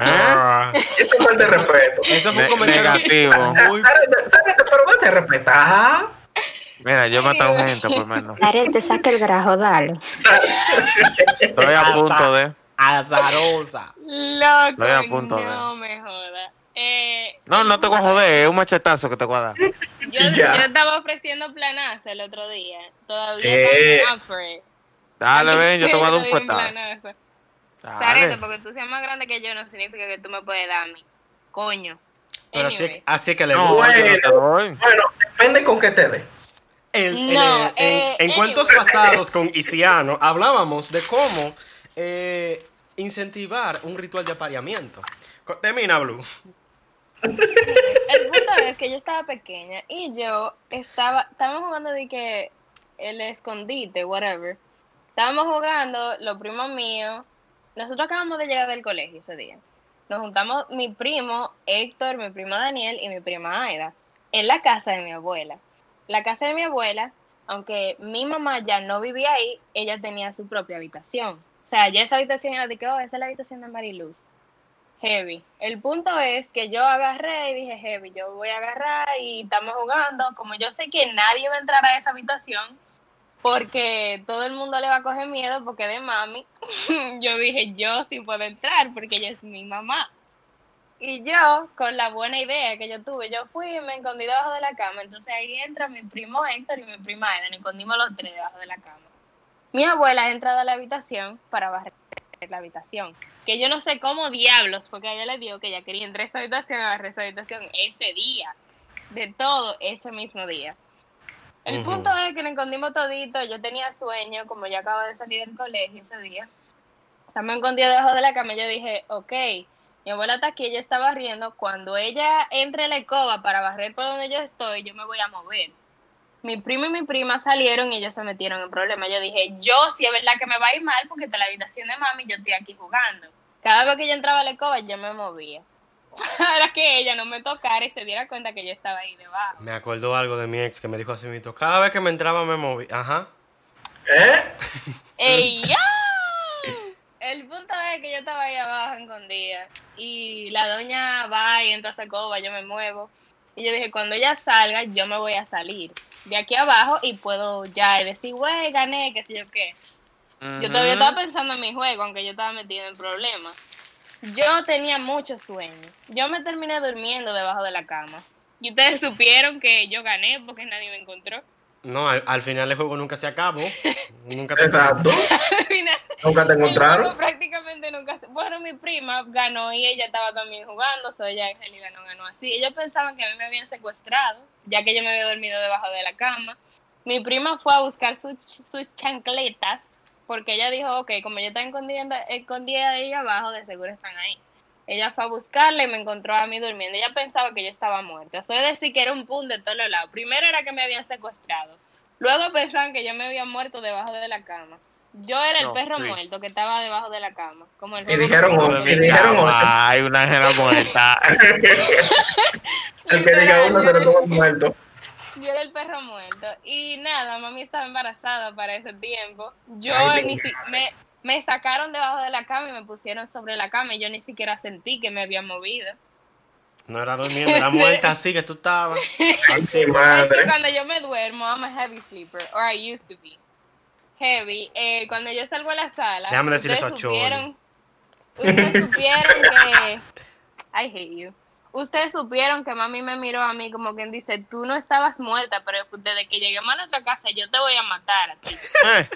Ah, Esto es falta de respeto. Eso fue un comentario negativo. muy... Pero date respetar. Mira, yo he matado gente, por menos. Daré, te saca el grajo, dale. Estoy a punto de. azarosa. Loco, Estoy a punto de- no me joda. Eh, No, no te voy a joder, es un machetazo que te voy a dar. Yo, yo estaba ofreciendo planazo el otro día. Todavía ¿Qué? está en. Dale, ven, yo te voy a dar un puestazo. Dale. porque tú seas más grande que yo no significa que tú me puedes dar a mí. Coño. Pero así, Anyway. así que le No, gusta. yo no te doy. Bueno, depende con qué te dé. El- No, en, eh, en cuentos anyway. pasados con Isiano hablábamos de cómo eh, incentivar un ritual de apareamiento. Termina, Blue. El punto es que yo estaba pequeña y yo estaba, estábamos jugando de que el escondite, whatever. Estábamos jugando, los primos míos, nosotros acabamos de llegar del colegio ese día. Nos juntamos mi primo Héctor, mi primo Daniel y mi prima Aida en la casa de mi abuela. La casa de mi abuela, aunque mi mamá ya no vivía ahí, ella tenía su propia habitación. O sea, ya esa habitación era de que, oh, esa es la habitación de Mariluz. Heavy. El punto es que yo agarré y dije, Heavy, yo voy a agarrar y estamos jugando. Como yo sé que nadie va a entrar a esa habitación porque todo el mundo le va a coger miedo porque de mami, yo dije, yo sí puedo entrar porque ella es mi mamá. Y yo, con la buena idea que yo tuve, yo fui y me escondí debajo de la cama. Entonces ahí entra mi primo Héctor y mi prima Eda. Nos escondimos los tres debajo de la cama. Mi abuela ha entrado a la habitación para barrer la habitación. Que yo no sé cómo diablos, porque a ella le dijo que ella quería entrar a esa habitación, a barrer esa habitación ese día. De todo ese mismo día. El punto es que nos escondimos todito. Yo tenía sueño, como yo acabo de salir del colegio ese día. Estamos escondidos debajo de la cama. Yo dije, ok, mi abuela está aquí, ella está barriendo. Cuando ella entre a la escoba para barrer por donde yo estoy, yo me voy a mover. Mi primo y mi prima salieron y ellos se metieron en problemas. Yo dije, yo sí es verdad que me va a ir mal porque está la habitación de mami y yo estoy aquí jugando. Cada vez que yo entraba a la escoba, yo me movía. Para que ella no me tocara y se diera cuenta que yo estaba ahí debajo. Me acordó algo de mi ex que me dijo así mismo. Cada vez que me entraba me moví. Ajá. ¿Eh? ¡Ey, ya! El punto es que yo estaba ahí abajo escondida y la doña va y entra a esa escoba, yo me muevo Y yo dije, cuando ella salga, yo me voy a salir de aquí abajo y puedo ya decir, güey, gané, qué sé yo qué. Yo todavía estaba pensando en mi juego, aunque yo estaba metido en problemas. Yo tenía mucho sueño. Yo me terminé durmiendo debajo de la cama. Y ustedes supieron que yo gané porque nadie me encontró. No, al, al final el juego nunca se acabó. nunca te Exacto. Al final, Nunca te el encontraron. juego prácticamente nunca se- Bueno, mi prima ganó y ella estaba también jugando, so ella en realidad no ganó así. Ellos pensaban que a mí me habían secuestrado, ya que yo me había dormido debajo de la cama. Mi prima fue a buscar sus, sus chancletas, porque ella dijo, ok, como yo estaba escondida, escondida ahí abajo, de seguro están ahí. Ella fue a buscarla y me encontró a mí durmiendo. Ella pensaba que yo estaba muerta. Eso es decir, que era un pun de todos los lados. Primero era que me habían secuestrado. Luego pensaban que yo me había muerto debajo de la cama. Yo era el No, perro sí. muerto que estaba debajo de la cama. Como el Y dijeron, de y dijeron, Hay una ángela muerta. el que diga uno se lo toma muerto. Yo era el perro muerto. Y nada, mami estaba embarazada para ese tiempo. Yo Ay, ni si- me, me sacaron debajo de la cama y me pusieron sobre la cama y yo ni siquiera sentí que me había movido. No era durmiendo, era muerta así que tú estabas. Así. Mi Es que madre. cuando yo me duermo, I'm a heavy sleeper, or I used to be. Heavy. Eh, cuando yo salgo a la sala, Déjame ustedes eso a ustedes supieron que, I hate you. Ustedes supieron que mami me miró a mí como quien dice, tú no estabas muerta, pero desde que lleguemos a nuestra casa yo te voy a matar a ti. Eh.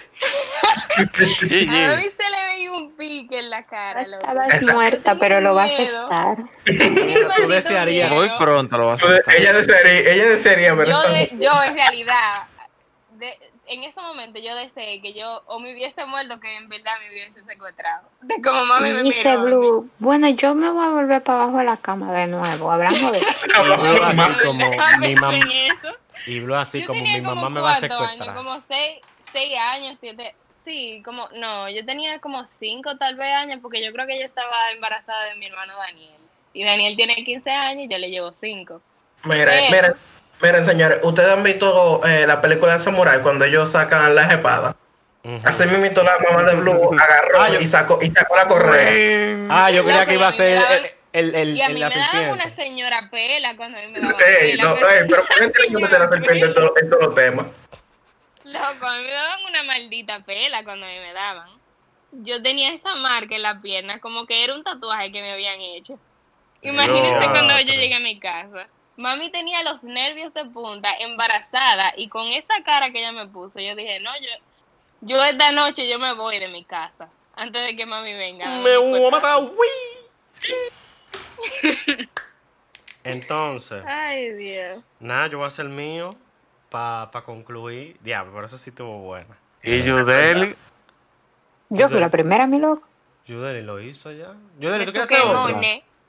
A mí se le veía un pique en la cara. estabas Esa- muerta, pero lo vas a estar. Maldito desearías-. Muy pronto lo vas a hacer. Ella desearía, ella desearía ver yo, de- yo en realidad, de- en ese momento yo deseé que yo o me hubiese muerto que en verdad me hubiese secuestrado. De como mami me Dice miró. Blue, bueno, yo me voy a volver para abajo de la cama de nuevo. Hablamos de Y Blue así Mamá. como mi mamá. Y Blue así yo como mi como mamá me va a secuestrar. años, como seis, seis años, siete. Sí, como, no, yo tenía como cinco tal vez años, porque yo creo que ella estaba embarazada de mi hermano Daniel. Y Daniel tiene 15 años y yo le llevo 5. Miren, Pero- miren, miren, señores, ustedes han visto eh, la película de Samurai cuando ellos sacan las espadas. Ujú. Así mismo la mamá de Blue agarró Ah, yo- y sacó y sacó la correa. Ah, yo creía que iba a ser el, el, el, Y a mí la me daban una señora pela cuando a mí me daban Ey, pela. no, pero- ey, pero ¿por qué que meter la serpiente en, todo- en todos los temas? Loco, a mí me daban una maldita pela cuando a mí me daban. Yo tenía esa marca en la pierna, como que era un tatuaje que me habían hecho. Imagínense Dios. cuando yo llegué a mi casa. Mami tenía los nervios de punta, embarazada, y con esa cara que ella me puso, yo dije, no, yo, yo esta noche yo me voy de mi casa, antes de que mami venga. Me voy a matar, uy. Entonces, Ay, Dios. nada, yo voy a hacer el mío para concluir. Diablo, por eso sí estuvo buena. Y Yudeli. Yo fui la primera, mi loco. Yudeli lo hizo ya. Yudeli, ¿tú quieres hacer otro?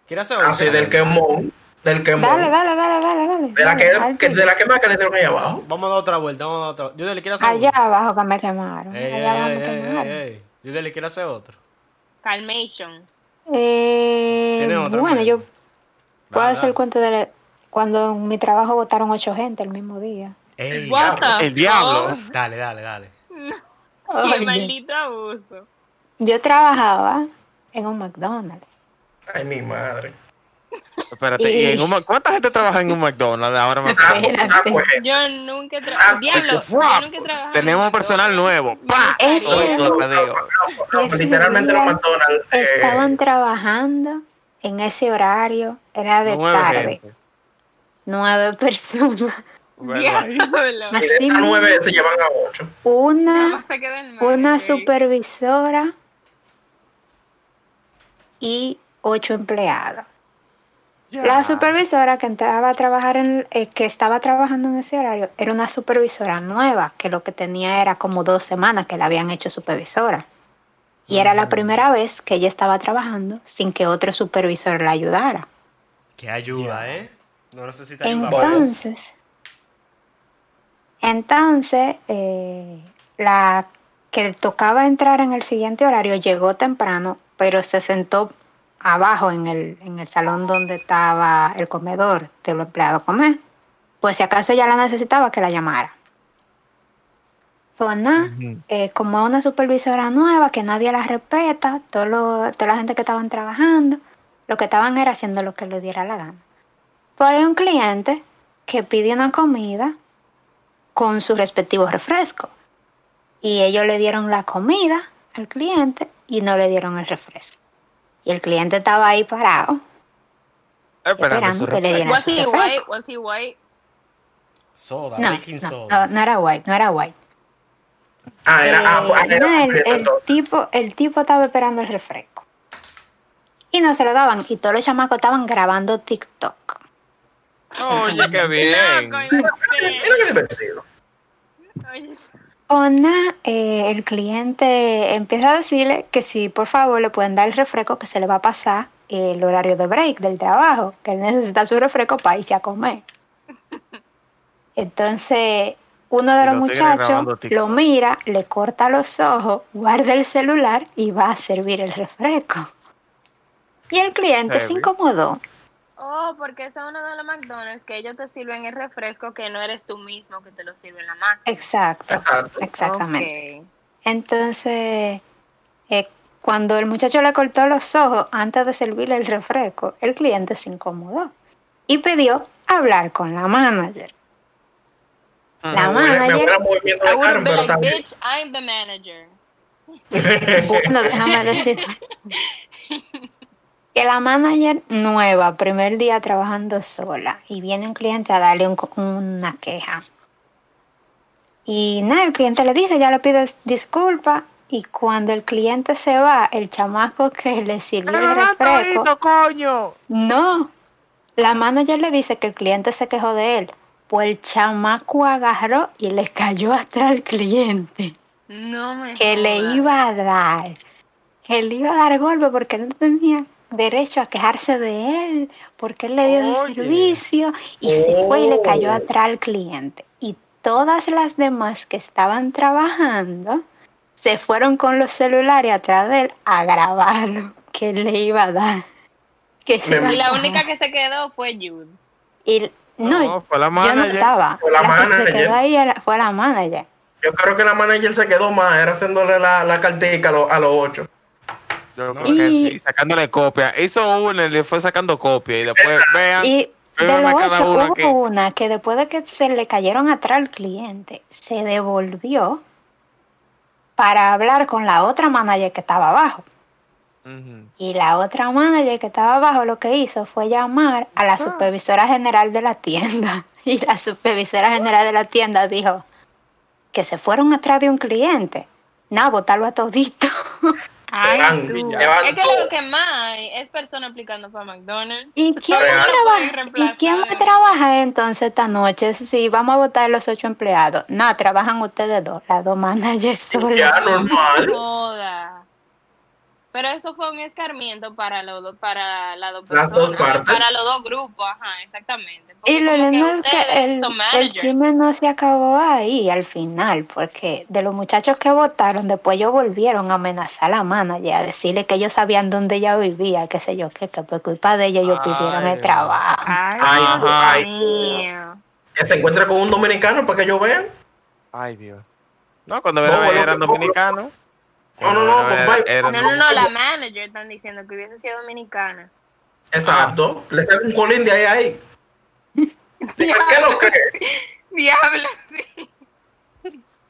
¿Quieres hacer otro? Así del quemón. Del. Dale, dale, dale, dale, dale. De la dale, que, al que- de la que más que le dieron ahí abajo. Vamos a dar otra vuelta, vamos a dar otra. Yudeli, ¿quieres hacer Allá otro? abajo que me quemaron. Ey, ey, Allá abajo ey, me ey, quemaron. ey. Yudeli, ¿quieres hacer otro? Calmation. Eh, ¿Tiene otro, bueno, yo puedo Dale, hacer dale. cuento de la- cuando en mi trabajo votaron ocho gente el mismo día. Ey, What the El diablo. Dale, dale, dale. Qué Oye. maldito abuso. Yo trabajaba en un McDonald's. Ay, mi madre. Espérate, ¿y en un Mac- ¿cuánta gente trabaja en un McDonald's? Ahora me Ah, Espérate. ah, pues, Yo nunca he Ah, trabajado. Diablo, yo nunca. Tenemos en personal nuevo. Me ¡Pa! Eso gustaría. Oye, lo que digo. no, Ese literalmente los McDonald's. eh, Estaban trabajando en ese horario, era de Nueve tarde. gente. Nueve personas. Así nueve se llevan a ocho. Una, más una supervisora y ocho empleados. La supervisora que entraba a trabajar en, eh, que estaba trabajando en ese horario, era una supervisora nueva, que lo que tenía era como dos semanas que la habían hecho supervisora. Y era la primera vez que ella estaba trabajando sin que otro supervisor la ayudara. Que ayuda, ¿eh? No necesita ayuda. Entonces, entonces, eh, la que tocaba entrar en el siguiente horario llegó temprano, pero se sentó abajo en el, en el salón donde estaba el comedor de los empleados comer. Pues si acaso ella la necesitaba que la llamara. Pues nada, eh, como una supervisora nueva que nadie la respeta, todo lo- toda la gente que estaban trabajando, lo que estaban era haciendo lo que le diera la gana. Pues hay un cliente que pide una comida con su respectivo refresco. Y ellos le dieron la comida al cliente y no le dieron el refresco. Y el cliente estaba ahí parado, Esperando esperando que le dieran Was su he refresco. white? Was he white? Soda, No, baking no, soda. no, no era white, no era white. Ah, era, ah, Eh, era no, el, el tipo, el tipo estaba esperando el refresco. Y no se lo daban. Y todos los chamacos estaban grabando TikTok. Oye, qué bien. Divertido. Oye, O nada, eh, el cliente empieza a decirle que si por favor le pueden dar el refresco que se le va a pasar el horario de break del trabajo, que él necesita su refresco para irse a comer. Entonces, uno de los muchachos lo mira, le corta los ojos, guarda el celular y va a servir el refresco. Y el cliente se incomodó. Oh, porque ese es uno de los McDonald's que ellos te sirven el refresco que no eres tú mismo que te lo sirve en la máquina. Exacto, Exacto. exactamente. Entonces, eh, cuando el muchacho le cortó los ojos antes de servirle el refresco, el cliente se incomodó y pidió hablar con la manager. La me huele manager, I'm the manager. bueno, déjame decir que la manager nueva, primer día trabajando sola, y viene un cliente a darle un una queja. Y nada, el cliente le dice, ya le pide disculpas, y cuando el cliente se va, el chamaco que le sirvió Pero el refresco, todito, coño. no, la manager le dice que el cliente se quejó de él. Pues el chamaco agarró y le cayó atrás al cliente No me que le iba a dar, que le iba a dar golpe porque no tenía derecho a quejarse de él, porque él le dio el Oye. servicio y se fue y le cayó Oh. atrás al cliente. Y todas las demás que estaban trabajando se fueron con los celulares atrás de él a grabarlo, que él le iba a dar. Que se Y la única que se quedó fue Jude. Y no, No, fue la yo no manager. estaba. Fue la La que se manager. quedó ahí era- fue la manager. Yo creo que la manager se quedó más, era haciéndole la, la cartica a, los- a los ocho. Yo creo Y- que sí, sacándole copia. Hizo una y le fue sacando copia. Y después, vean, Y de fírmame los cada ocho, uno hubo aquí. una que después de que se le cayeron atrás al cliente, se devolvió para hablar con la otra manager que estaba abajo. Y la otra manager que estaba abajo lo que hizo fue llamar a la supervisora general de la tienda. Y la supervisora general de la tienda dijo que se fueron atrás de un cliente. Nada, botarlo a todito. Ay, van, Es que lo que más hay es personas aplicando para McDonald's. ¿Y quién? ¿Y quién va a trabajar entonces esta noche? Sí, vamos a votar los ocho empleados. No, trabajan ustedes dos, las dos managers solas. Ya No normal. Pero eso fue un escarmiento para los dos, para las dos Las dos personas, partes. para los dos grupos, ajá, exactamente. Porque Y lo que es que el, chisme no se acabó ahí al final, porque de los muchachos que votaron, después ellos volvieron a amenazar a la manager, a decirle que ellos sabían dónde ella vivía, qué sé yo, qué, que por culpa de ella ellos Ay, pidieron el trabajo. Ay, Ay, Dios ay. Que se encuentre con un dominicano para que ellos vean. Ay, Dios. No, cuando No, bueno, eran que- dominicanos. No, no, no, No, no, no, la manager están diciendo que hubiese sido dominicana. Exacto. Le saca un colín de ahí a ahí. Diga, ¿Qué lo que? Diablo, sí.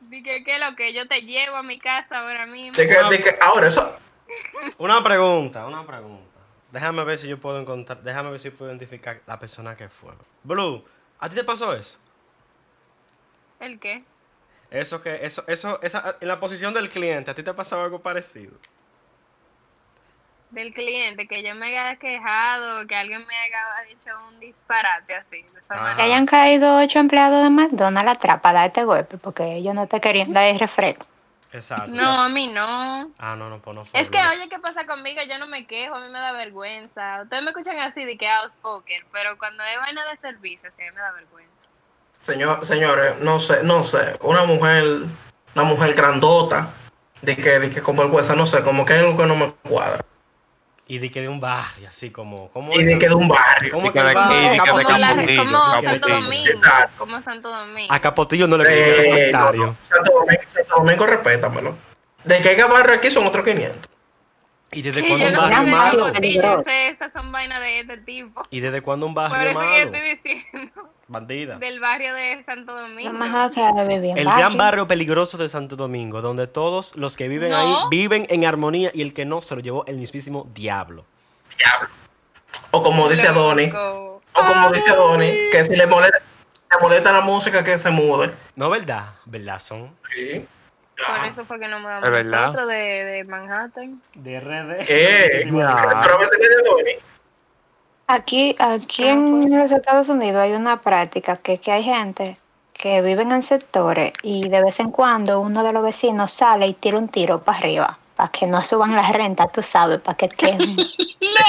Dije que lo que yo te llevo a mi casa ahora mismo. De que, de que, ahora, eso. Una pregunta, una pregunta. Déjame ver si yo puedo encontrar, déjame ver si puedo identificar la persona que fue. Blue, ¿a ti te pasó eso? ¿El qué? Eso que, eso, eso, esa, en la posición del cliente, ¿a ti te pasaba algo parecido? Del cliente, que yo me haya quejado, que alguien me haya dicho un disparate así, de esa Ah. Que manera. hayan caído ocho empleados de McDonald's atrás para darte golpe, porque ellos no te querían dar el refresco. Exacto. No, a mí no. Ah, no, no, pues no fue. Es que, oye, ¿qué pasa conmigo? Yo no me quejo, a mí me da vergüenza. Ustedes me escuchan así de que outspoken, pero cuando es vaina de servicio, sí, a mí me da vergüenza. Señor, señores, no sé, no sé. Una mujer, una mujer grandota, de que, de que con vergüenza, no sé, como que hay algo que no me cuadra. Y de que de un barrio, así como. como Y de que de un barrio. ¿Cómo Y que de Como, Capotillo, como Santo. Domingo. Como Santo Domingo. A Capotillo no le piden Eh, comentario. no, Santo Domingo, Santo Domingo, respétamelo. De que hay barrio aquí son otros 500. ¿Y desde Sí, cuándo un no barrio Barrio malo? malo. sí, yo sé, esas son vainas de este tipo. ¿Y desde cuándo un Por barrio eso que yo malo? estoy diciendo Bandida. del barrio de Santo Domingo. El gran barrio peligroso de Santo Domingo, donde todos los que viven No. ahí viven en armonía y el que no se lo llevó el mismísimo diablo. Diablo. O como dice Adonis, o como dice Adonis, que si le molesta, le molesta la música que se mude. ¿No verdad? ¿Verdad son? Sí. Por eso fue que nos mudamos Es verdad. nosotros de, de Manhattan. De RD. Adonis. Aquí, aquí en los Estados Unidos hay una práctica que es que hay gente que viven en sectores y de vez en cuando uno de los vecinos sale y tira un tiro para arriba, para que no suban las rentas, tú sabes, para que queden.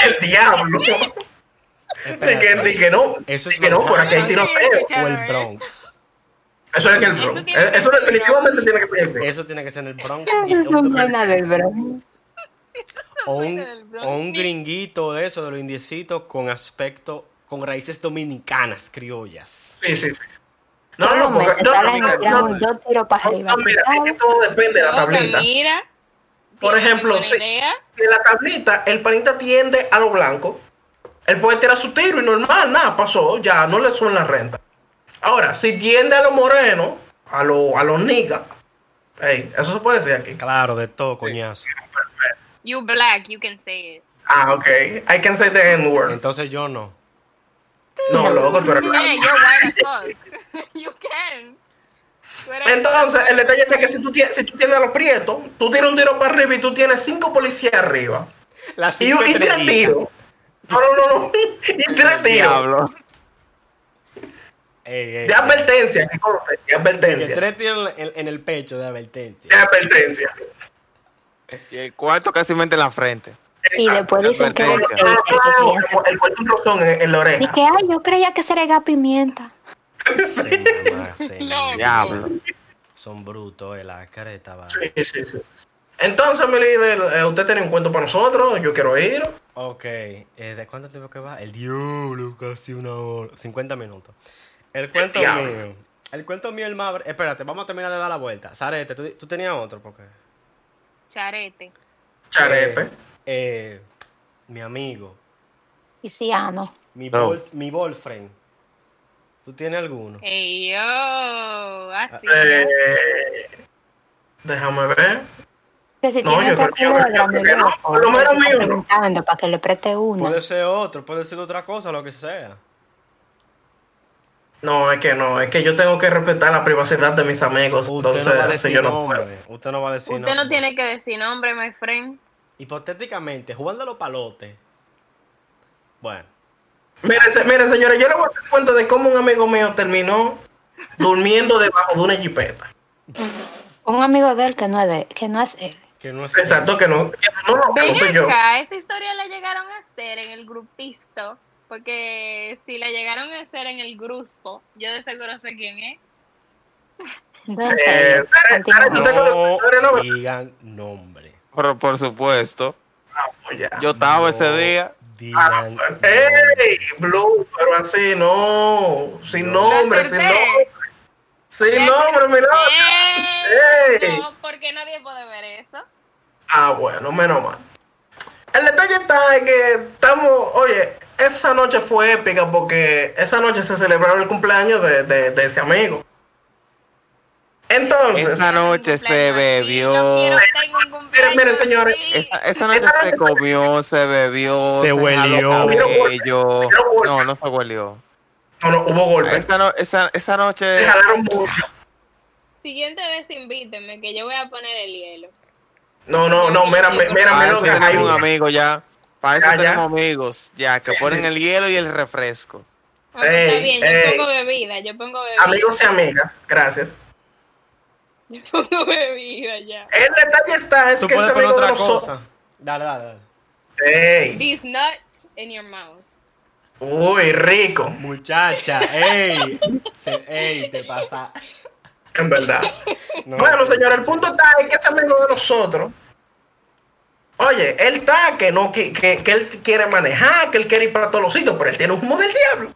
El diablo. De que, que no, Eso de es que no, por aquí hay tiroteo. O el Bronx. Eso es en el Eso Bronx. tiene que Eso ser definitivamente tiene que ser en el Bronx. Eso tiene que ser en el Bronx. y Eso es un- buena del Bronx. o, un, o un gringuito de eso, de los indiecitos, con aspecto, con raíces dominicanas, criollas. Sí, sí, sí. No, no, porque no, mira, y tiran no, un dos tiros para arriba. no, mira, es que todo depende de la tablita. Mira. Por tiene ejemplo, si, si en la tablita el panita tiende a lo blanco, él puede tirar su tiro y normal, nada, pasó, ya, no le suena la renta. Ahora, si tiende a lo moreno, a, lo, a los niggas, ey, eso se puede decir aquí. Claro, de todo, coñazo. You black, you can say it. Ah, ok. I can say the N-word. Entonces yo no. No, loco, tú eres Yeah, blanco. you're white as fuck. you can. Entonces, el detalle es que si tú, tienes, si tú tienes a los prietos, tú tiras un tiro para arriba y tú tienes cinco policías arriba. Las Y, cinco y tres estrellitas. tiros. No, no, no, no. Y tres tiros. Ey, ey, De advertencia, que conste, de advertencia. tres tiros en, en el pecho de advertencia. De advertencia. Y el cuarto casi mente en la frente. Y después dicen que, El cuarto un rozón en, en la Y oreja. que, ay, yo creía que se rega pimienta. Sí, mamá, sí, No. Diablo. Son brutos, eh, la careta va. Sí, sí, sí. Entonces, mi líder, eh, usted tiene un cuento para nosotros, yo quiero ir. Ok, eh, ¿de cuánto tiempo que va? El diablo, casi una hora. 50 minutos. El cuento diablo. mío. El cuento mío, el más. Espérate, vamos a terminar de dar la vuelta. Sarete, ¿tú, tú tenías otro? Porque. Charete. Charete. Eh, eh, mi amigo. Y si ah, no. Mi, No. bol- mi boyfriend. ¿Tú tienes alguno? Hey, yo. Así. Eh, déjame ver. Que si No, tiene yo creo- yo creo- yo creo que no. Por lo menos mío, no. para que le preste uno. Puede ser otro, puede ser otra cosa, lo que sea. No, es que no, es que yo tengo que respetar la privacidad de mis amigos. Usted entonces, no va a decir yo no nombre. Usted no va a decir Usted no tiene que decir nombre, my friend. Hipotéticamente, jugando a los palotes. Bueno, Miren, se- miren, señores, yo les voy a hacer cuento de cómo un amigo mío terminó durmiendo debajo de una jipeta. Un amigo de él que no es de que no es él. que no es. Exacto, que no, que no, no, no soy yo. acá, esa historia la llegaron a hacer en el grupisto. Porque si la llegaron a hacer en el grupo, yo de seguro sé quién es. Eh, Sara, Sara, ¿tú te acuerdas de la historia, no? No digan nombre. Pero por supuesto. Ah, pues ya. Yo estaba No ese día. Digan. ¡Ey! Blue, pero así no. Sin No. nombre, sin nombre. Sin nombre, mira. ¡Eh! ¡Ey! No, porque nadie puede ver eso. Ah, bueno, menos mal. El detalle está en que estamos, oye, esa noche fue épica porque esa noche se celebraron el cumpleaños de, de, de ese amigo. Entonces, Esa noche se bebió. cumpleaños miren, señores. Esa, esa noche Esa se noche- comió, se bebió, Se jaló huelió. golpe. No, no se huelió. no, no, hubo golpes. Esa, no- esa, esa Se noche. jalaron mucho. Siguiente vez invítenme, que yo voy a poner el hielo. No, no, no, mira, mira, mira, ahí tenemos un amigo ya. Para eso Ya, ya. tenemos amigos ya que Sí, ponen sí. el hielo y el refresco. Ok, está Ey, bien, yo ey. pongo bebida, yo pongo bebida. Amigos y amigas, gracias. Yo pongo bebida ya. El detalle está, es Tú que ese puedes poner amigo de otra nosotros. cosa. Dale, dale, dale. Ey, These nuts in your mouth. uy, rico, Muchacha, ey. Se- ey, te pasa. en verdad. No, Bueno, señor, el punto está en que ese amigo de nosotros, oye, él está que no que, que, que él quiere manejar, que él quiere ir para todos los sitios, pero él tiene un humo del diablo.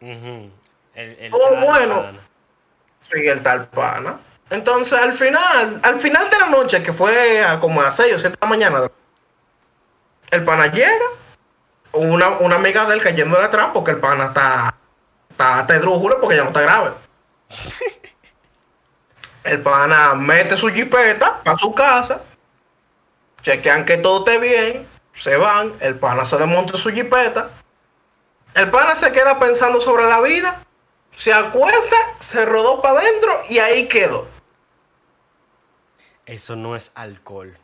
Ujú. El, el Oh, bueno. pana. Sí, el tal pana. Entonces, al final, al final de la noche, que fue a como a las 6 o 7 de la mañana, El pana llega, una, una amiga de él cayéndole atrás porque el pana está, está, está porque ya no está grave. El pana mete su jipeta para su casa, chequean que todo esté bien, se van, el pana se desmonta su jipeta, el pana se queda pensando sobre la vida, se acuesta, se rodó para adentro y ahí quedó. Eso no es alcohol.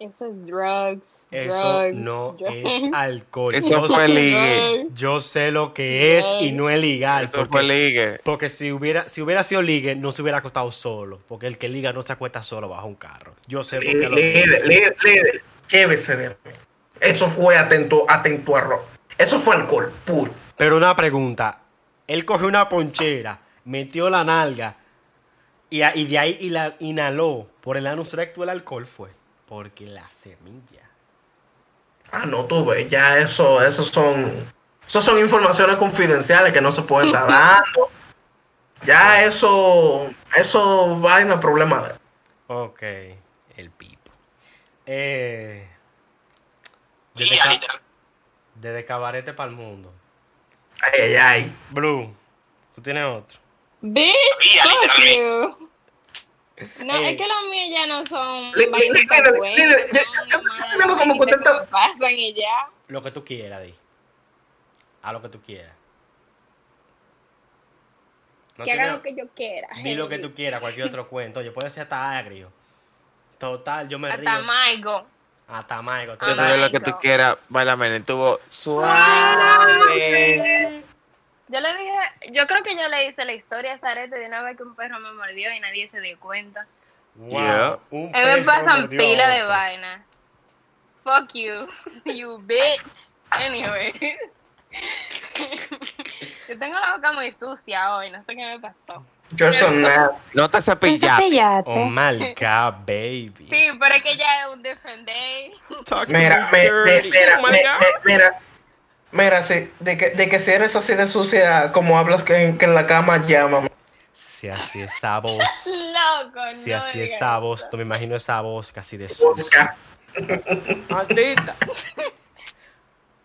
Eso es drugs. Eso drugs, no drugs. es alcohol. Eso fue ligue. Yo sé lo que es y no es ligar. Eso porque, fue ligue. porque si hubiera, si hubiera sido ligue, no se hubiera acostado solo. Porque el que liga no se acuesta solo bajo un carro. Yo sé por qué lo Líder, líder, líder, llévese de mí. Eso fue atento, atento a rock. Eso fue alcohol puro. Pero una pregunta. Él cogió una ponchera, metió la nalga y de ahí y la inhaló por el anus recto el alcohol fue. Porque la semilla. Ah, no, tú ves, ya eso, eso son, eso son informaciones confidenciales que no se pueden estar dando. Ya eso, eso va en el problema de él. Ok, el pipo. Eh, desde, ca- desde cabarete para el mundo. Ay, ay, ay. Blue, tú tienes otro. Bitch, fuck you. No, Eh. es que las mías ya no son yo- yo- yo como pasan y ya. Lo que tú quieras, Di. A lo que tú quieras. No que tiene- lo que yo quiera. Di lo que tú quieras, cualquier otro cuento. Oye, puede ser hasta agrio. Total, yo me Hasta río. Maigo. Hasta Maigo. Yo te doy lo que tú quieras, baila men, tuvo suave. Yo le dije, yo creo que yo le hice la historia a Zarete de una vez que un perro me mordió y nadie se dio cuenta. Wow, Yeah. un mí me perro pasan pila de vaina. Fuck you, you bitch. Anyway. Yo tengo la boca muy sucia hoy, no sé qué me pasó. Yo soy nada. No te ¿Te cepillaste. Oh my god, baby. Sí, pero es que ya es un different day. Talk Mira, me me- me- dirty. mira, Oh my me- God. me- mira, mira, sí, de que, de que si eres así de sucia, como hablas que, que en la cama llama. Si así esa voz. Loco, Si no así digas esa eso. voz, no me imagino esa voz casi de sucia. Maldita.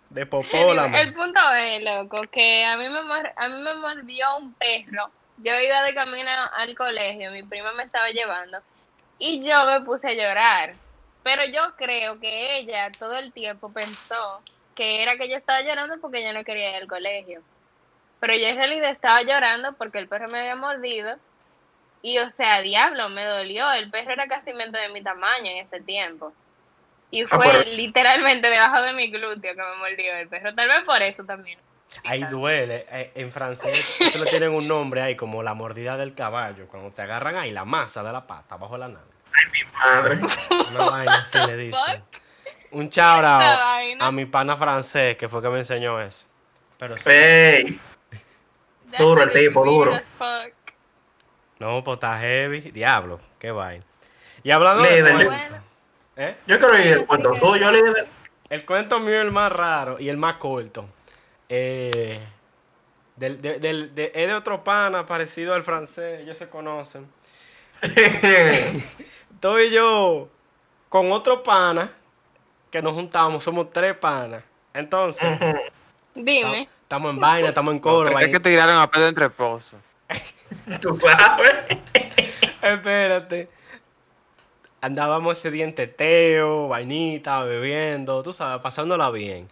De popola, El, el punto es, loco, que a mí, me mor- a mí me mordió un perro. Yo iba de camino al colegio, mi prima me estaba llevando y yo me puse a llorar. Pero yo creo que ella todo el tiempo pensó que era que yo estaba llorando porque yo no quería ir al colegio. Pero yo en realidad estaba llorando porque el perro me había mordido. Y o sea, diablo, me dolió. El perro era casi mente de mi tamaño en ese tiempo. Y Ah, fue pero- literalmente debajo de mi glúteo que me mordió el perro. Tal vez por eso también. Ahí duele. Eh, En francés, eso le tienen un nombre ahí como la mordida del caballo. Cuando te agarran ahí la masa de la pata bajo la nave. Madre. Una vaina así le dicen. Un shout out a mi pana francés que fue que me enseñó eso. Pero sí. Ey, That Duro el tipo, duro. No, pues está heavy. Diablo, qué vaina. Y hablando de ¿eh? yo quiero ir el cuento tuyo, líder. El cuento mío es el más raro y el más corto. Eh, del, de, del- de- es de otro pana parecido al francés, ellos se conocen. Estoy yo con otro pana que nos juntamos, somos tres panas. Entonces, Dime. estamos en vaina, estamos en coro. Es vaina- que te tiraron a pedo entre pozos. Tú sabes. Espérate. Andábamos ese día en teteo, vainita, bebiendo, tú sabes, pasándola bien.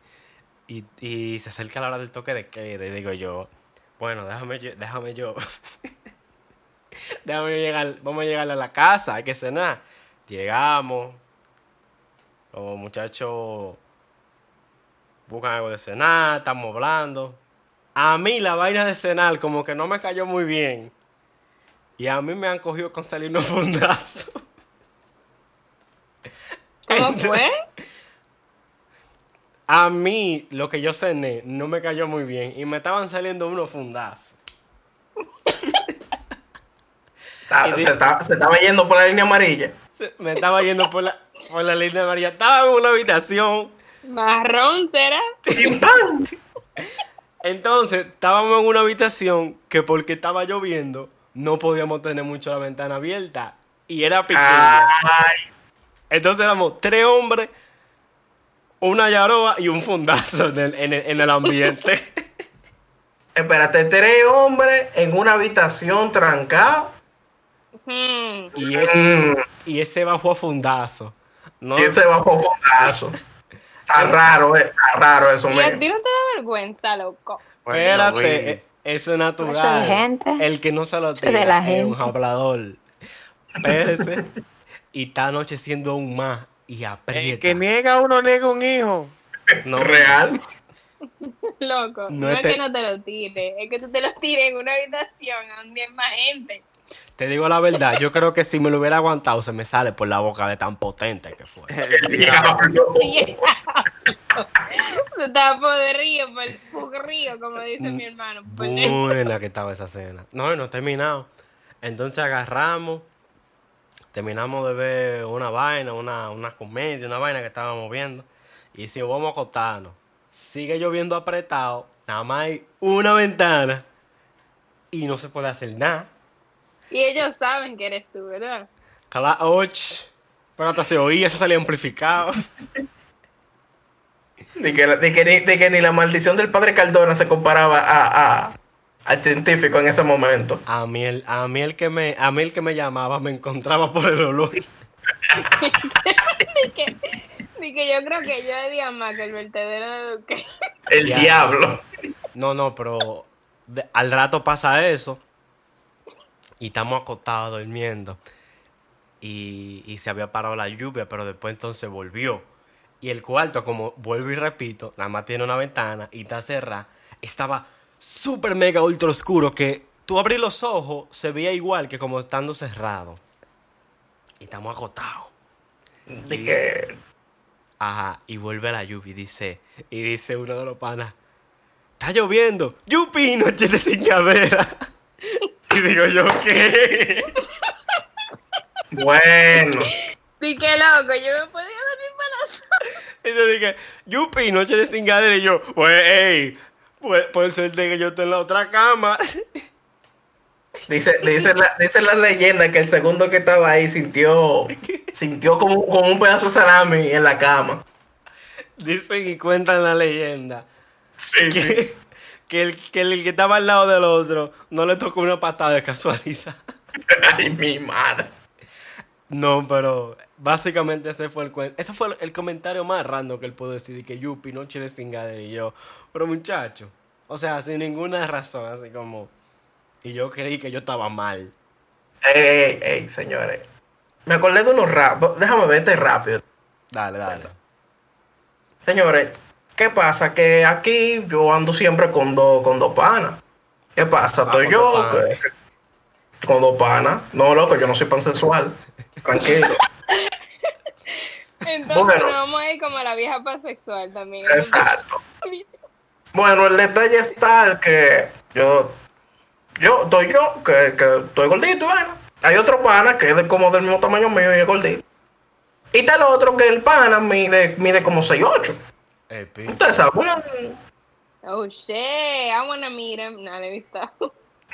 Y, y se acerca la hora del toque de queda y digo yo, bueno, déjame yo, déjame yo. déjame yo llegar, vamos a llegar a la casa, hay que cenar. Llegamos, los muchachos buscan algo de cenar, estamos hablando. A mí la vaina de cenar como que no me cayó muy bien. Y a mí me han cogido con salir unos fundazos. ¿Cómo fue? A mí lo que yo cené no me cayó muy bien y me estaban saliendo unos fundazos. Está- se, estaba yendo por la línea amarilla. Se- Me estaba yendo por la, por la línea María. Estaba en una habitación. Marrón será. Entonces, estábamos en una habitación que porque estaba lloviendo, no podíamos tener mucho la ventana abierta. Y era pequeña. Ay, Entonces éramos tres hombres, una yaroa y un fundazo en el, en el- en el ambiente. Espérate, tres hombres en una habitación trancada. Y, ese, Mm, y ese bajo a fundazo. ¿No? y ese bajo fondazo. Está raro, eh, está raro eso, Y a ti no te da vergüenza, loco. Espérate, eh, eso es natural. Eso es de gente. El que no se lo es tira la es un gente. hablador. Espérese. y está anocheciendo aún más y El aprieta. que niega uno niega un hijo. No, Real. Loco, No no, es te- que no te lo tires, es que tú te lo tires en una habitación donde hay más gente. Te digo la verdad, yo creo que si me lo hubiera aguantado se me sale por la boca de tan potente que fue. El diablo. Tú estabas podrido, por podrido, como dice mi hermano. Buena que estaba esa cena. No, no he terminado. Entonces agarramos, terminamos de ver una vaina, una, una comedia, una vaina que estábamos viendo. Y decimos, vamos a acostarnos. Sigue lloviendo apretado, nada más hay una ventana y no se puede hacer nada. Y ellos saben que eres tú, ¿verdad? Cada och, pero hasta se oía, se salía amplificado. De que, de que ni, de que ni la maldición del padre Cardona se comparaba a, a- al científico en ese momento. A mí, el, a, mí el que me, a mí el que me llamaba me encontraba por el olor. Así que yo creo que yo diría más que el vertedero de Duque. El Ya. diablo. No, no, pero de- al rato pasa eso. Y estamos acostados durmiendo. Y, y se había parado la lluvia, pero después entonces volvió. Y el cuarto, como vuelvo y repito, nada más tiene una ventana y está cerrada. Estaba súper mega ultra oscuro que tú abrí los ojos, se veía igual que como estando cerrado. Y estamos acostados. De que, Ajá, y vuelve la lluvia y dice, y dice uno de los panas, está lloviendo, Yupi, noche de cingadera. Y digo yo, ¿qué? bueno. Qué loco, yo me podía dormir para las y yo dije, Yupi, noche de cingadera. Y yo, pues, ey, pues, puede ser de que yo esté en la otra cama. Dice, dice, la, dice la leyenda que el segundo que estaba ahí sintió, sintió como, como un pedazo de salami en la cama. Dicen y cuentan la leyenda. Sí, sí. Que, el, que el que estaba al lado del otro no le tocó una patada de casualidad. Ay, mi madre. No, pero básicamente ese fue el cuento. Ese fue el, el comentario más random que él pudo decir. de Que Yupi, noche de cingadera y yo. Pero muchacho. O sea, sin ninguna razón, así como. Y yo creí que yo estaba mal. Ey, ey, ey, señores. Me acordé de unos rap. Déjame verte rápido. Dale, dale. Señores, ¿qué pasa? Que aquí yo ando siempre con dos con dos panas. ¿Qué pasa? Ah, Estoy con yo dos panas. que- con dos panas. No, loco, yo no soy pansexual. Tranquilo. Entonces Bueno. nos vamos a ir como a la vieja pansexual también. Exacto. Bueno, el detalle está el que yo, yo, estoy yo, que, que estoy gordito, bueno. Hay otro pana que es de- como del mismo tamaño mío y es gordito. Y está el otro que el pana mide, mide como 6'8". Eh. Ustedes saben, Oh shit, I wanna meet him. No, le he visto.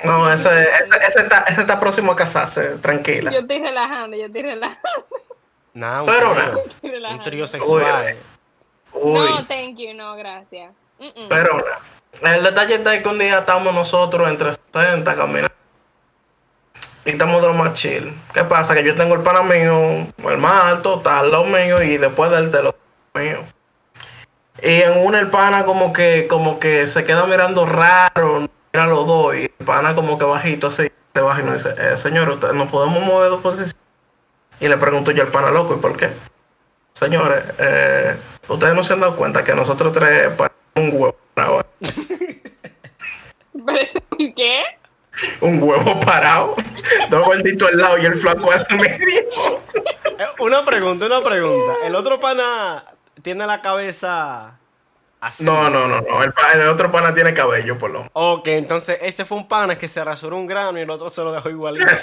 no, ese, ese, ese está, ese está próximo a casarse, tranquila. Yo estoy relajando, yo estoy relajando. Nada, un Pero nada. Estoy Un trío sexual. Uy, No, thank you, no, gracias. Pero nada. El detalle está que un día estamos nosotros entre 60 caminando. Y estamos de lo más chill. ¿Qué pasa? Que yo tengo el pana mío, el más alto, está al lado mío y después del de los mío. Y en una el pana como que, como que se queda mirando raro, mira los dos, y el pana como que bajito así, se baja y nos dice, eh, señor, usted no podemos mover de posición. Y le pregunto yo al pana loco, ¿y por qué? Señores, eh, ustedes no se han dado cuenta que nosotros tres un huevo parado. ¿Qué? Un huevo parado, dos gorditos al lado y el flaco al medio. Eh, una pregunta, una pregunta. El otro pana tiene la cabeza así. No, no, no, no. El, otro pana tiene cabello, por lo menos. Ok, entonces ese fue un pana que se rasuró un grano y el otro se lo dejó igualito.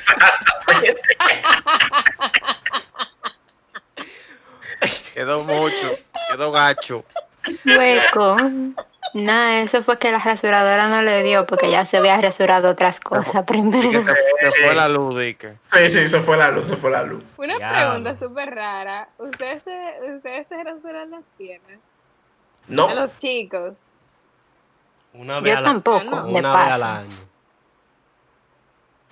Quedó mucho. Quedó gacho. Hueco. No, eso fue que la rasuradora no le dio porque ya se había rasurado otras cosas primero. se, se fue la luz, di que. Sí, sí, se fue la luz, se fue la luz. Una pregunta súper rara. ¿Ustedes se, ¿Ustedes se rasuran las piernas? No, A los chicos. Una vez, Yo a la- tampoco, Ah, no. de una vez al año.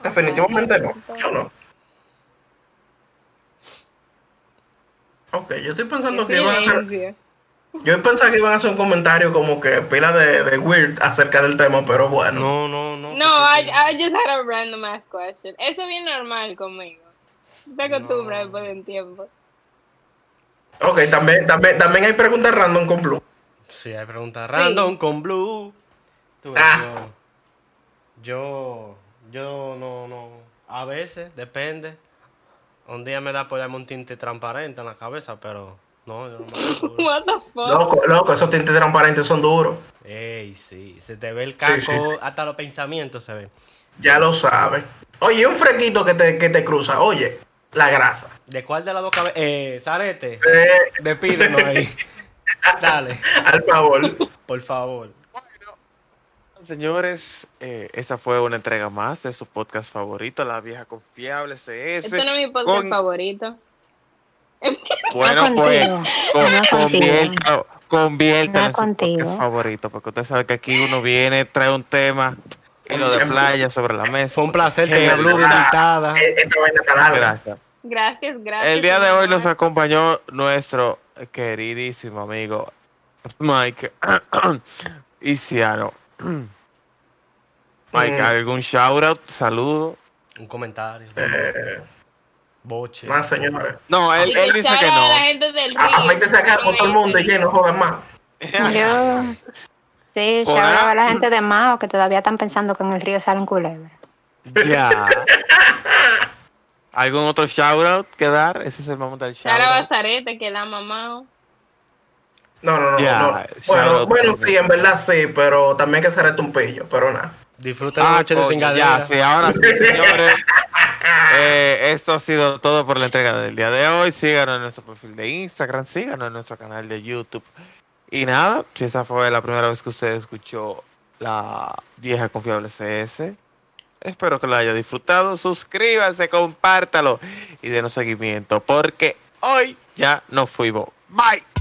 definitivamente no. Yo no. Ok, yo estoy pensando que iban a hacer. Yo pensaba que iban a hacer un comentario como que pila de, de weird acerca del tema, pero bueno. No, no, no. No, I, I just had a random ass question. Eso es bien normal conmigo. Te acostumbras No. después de un tiempo. Ok, también, también, también hay preguntas random con Blue. sí. Sí, hay preguntas random con Blue. Tú ves, Ah. yo, yo, yo no, no. A veces, depende. Un día me da por darme un tinte transparente en la cabeza, pero no, yo no me. What the fuck? Loco, loco, esos tintes transparentes son duros. Ey, sí, se te ve el Sí, caco, sí. hasta los pensamientos se ven. Ya lo sabes. Oye, un fresquito que te, que te cruza. Oye, la grasa. ¿De cuál de las dos cabezas? Eh, Zarete, Eh, despídenos ahí. Dale, al favor. por favor. Señores, eh, esa fue una entrega más de su podcast favorito, La Vieja Confiable CS. Esto no es mi podcast con- favorito. Bueno, No pues, con- no convierta- conviértalo No en su favorito, porque usted sabe que aquí uno viene, trae un tema y lo de playa sobre la mesa. Fue un placer tener a Blue de Ah, invitada. eh, larga. Gracias. Gracias, gracias. El día de hoy nos acompañó nuestro queridísimo amigo Mike Isiano. Mike, Mm. ¿algún shout out? Saludo. Un comentario. Eh, Boche. más, señores. No, él, él dice que no. A la gente del A, río. a Mike sacar con todo el mundo y lleno, joder más. Yo, sí, shout a la gente de Mao que todavía están pensando que en el río salen culebras. Ya. ¿Algún otro shout out que dar? Ese es el momento del shout Sara out. Bazarete, que la mamá. No, no, no. No. Bueno, bueno, sí, en verdad sí, pero también que ser un pillo, pero nada. Disfruta la Ah, noche de coño, cingadera. ya, sí, ahora sí, señores. Eh, esto ha sido todo por la entrega del día de hoy. Síganos en nuestro perfil de Instagram, síganos en nuestro canal de YouTube. Y nada, si esa fue la primera vez que usted escuchó la vieja confiable CS, espero que lo haya disfrutado. Suscríbase, compártalo y denos seguimiento, porque hoy ya nos fuimos. Bye.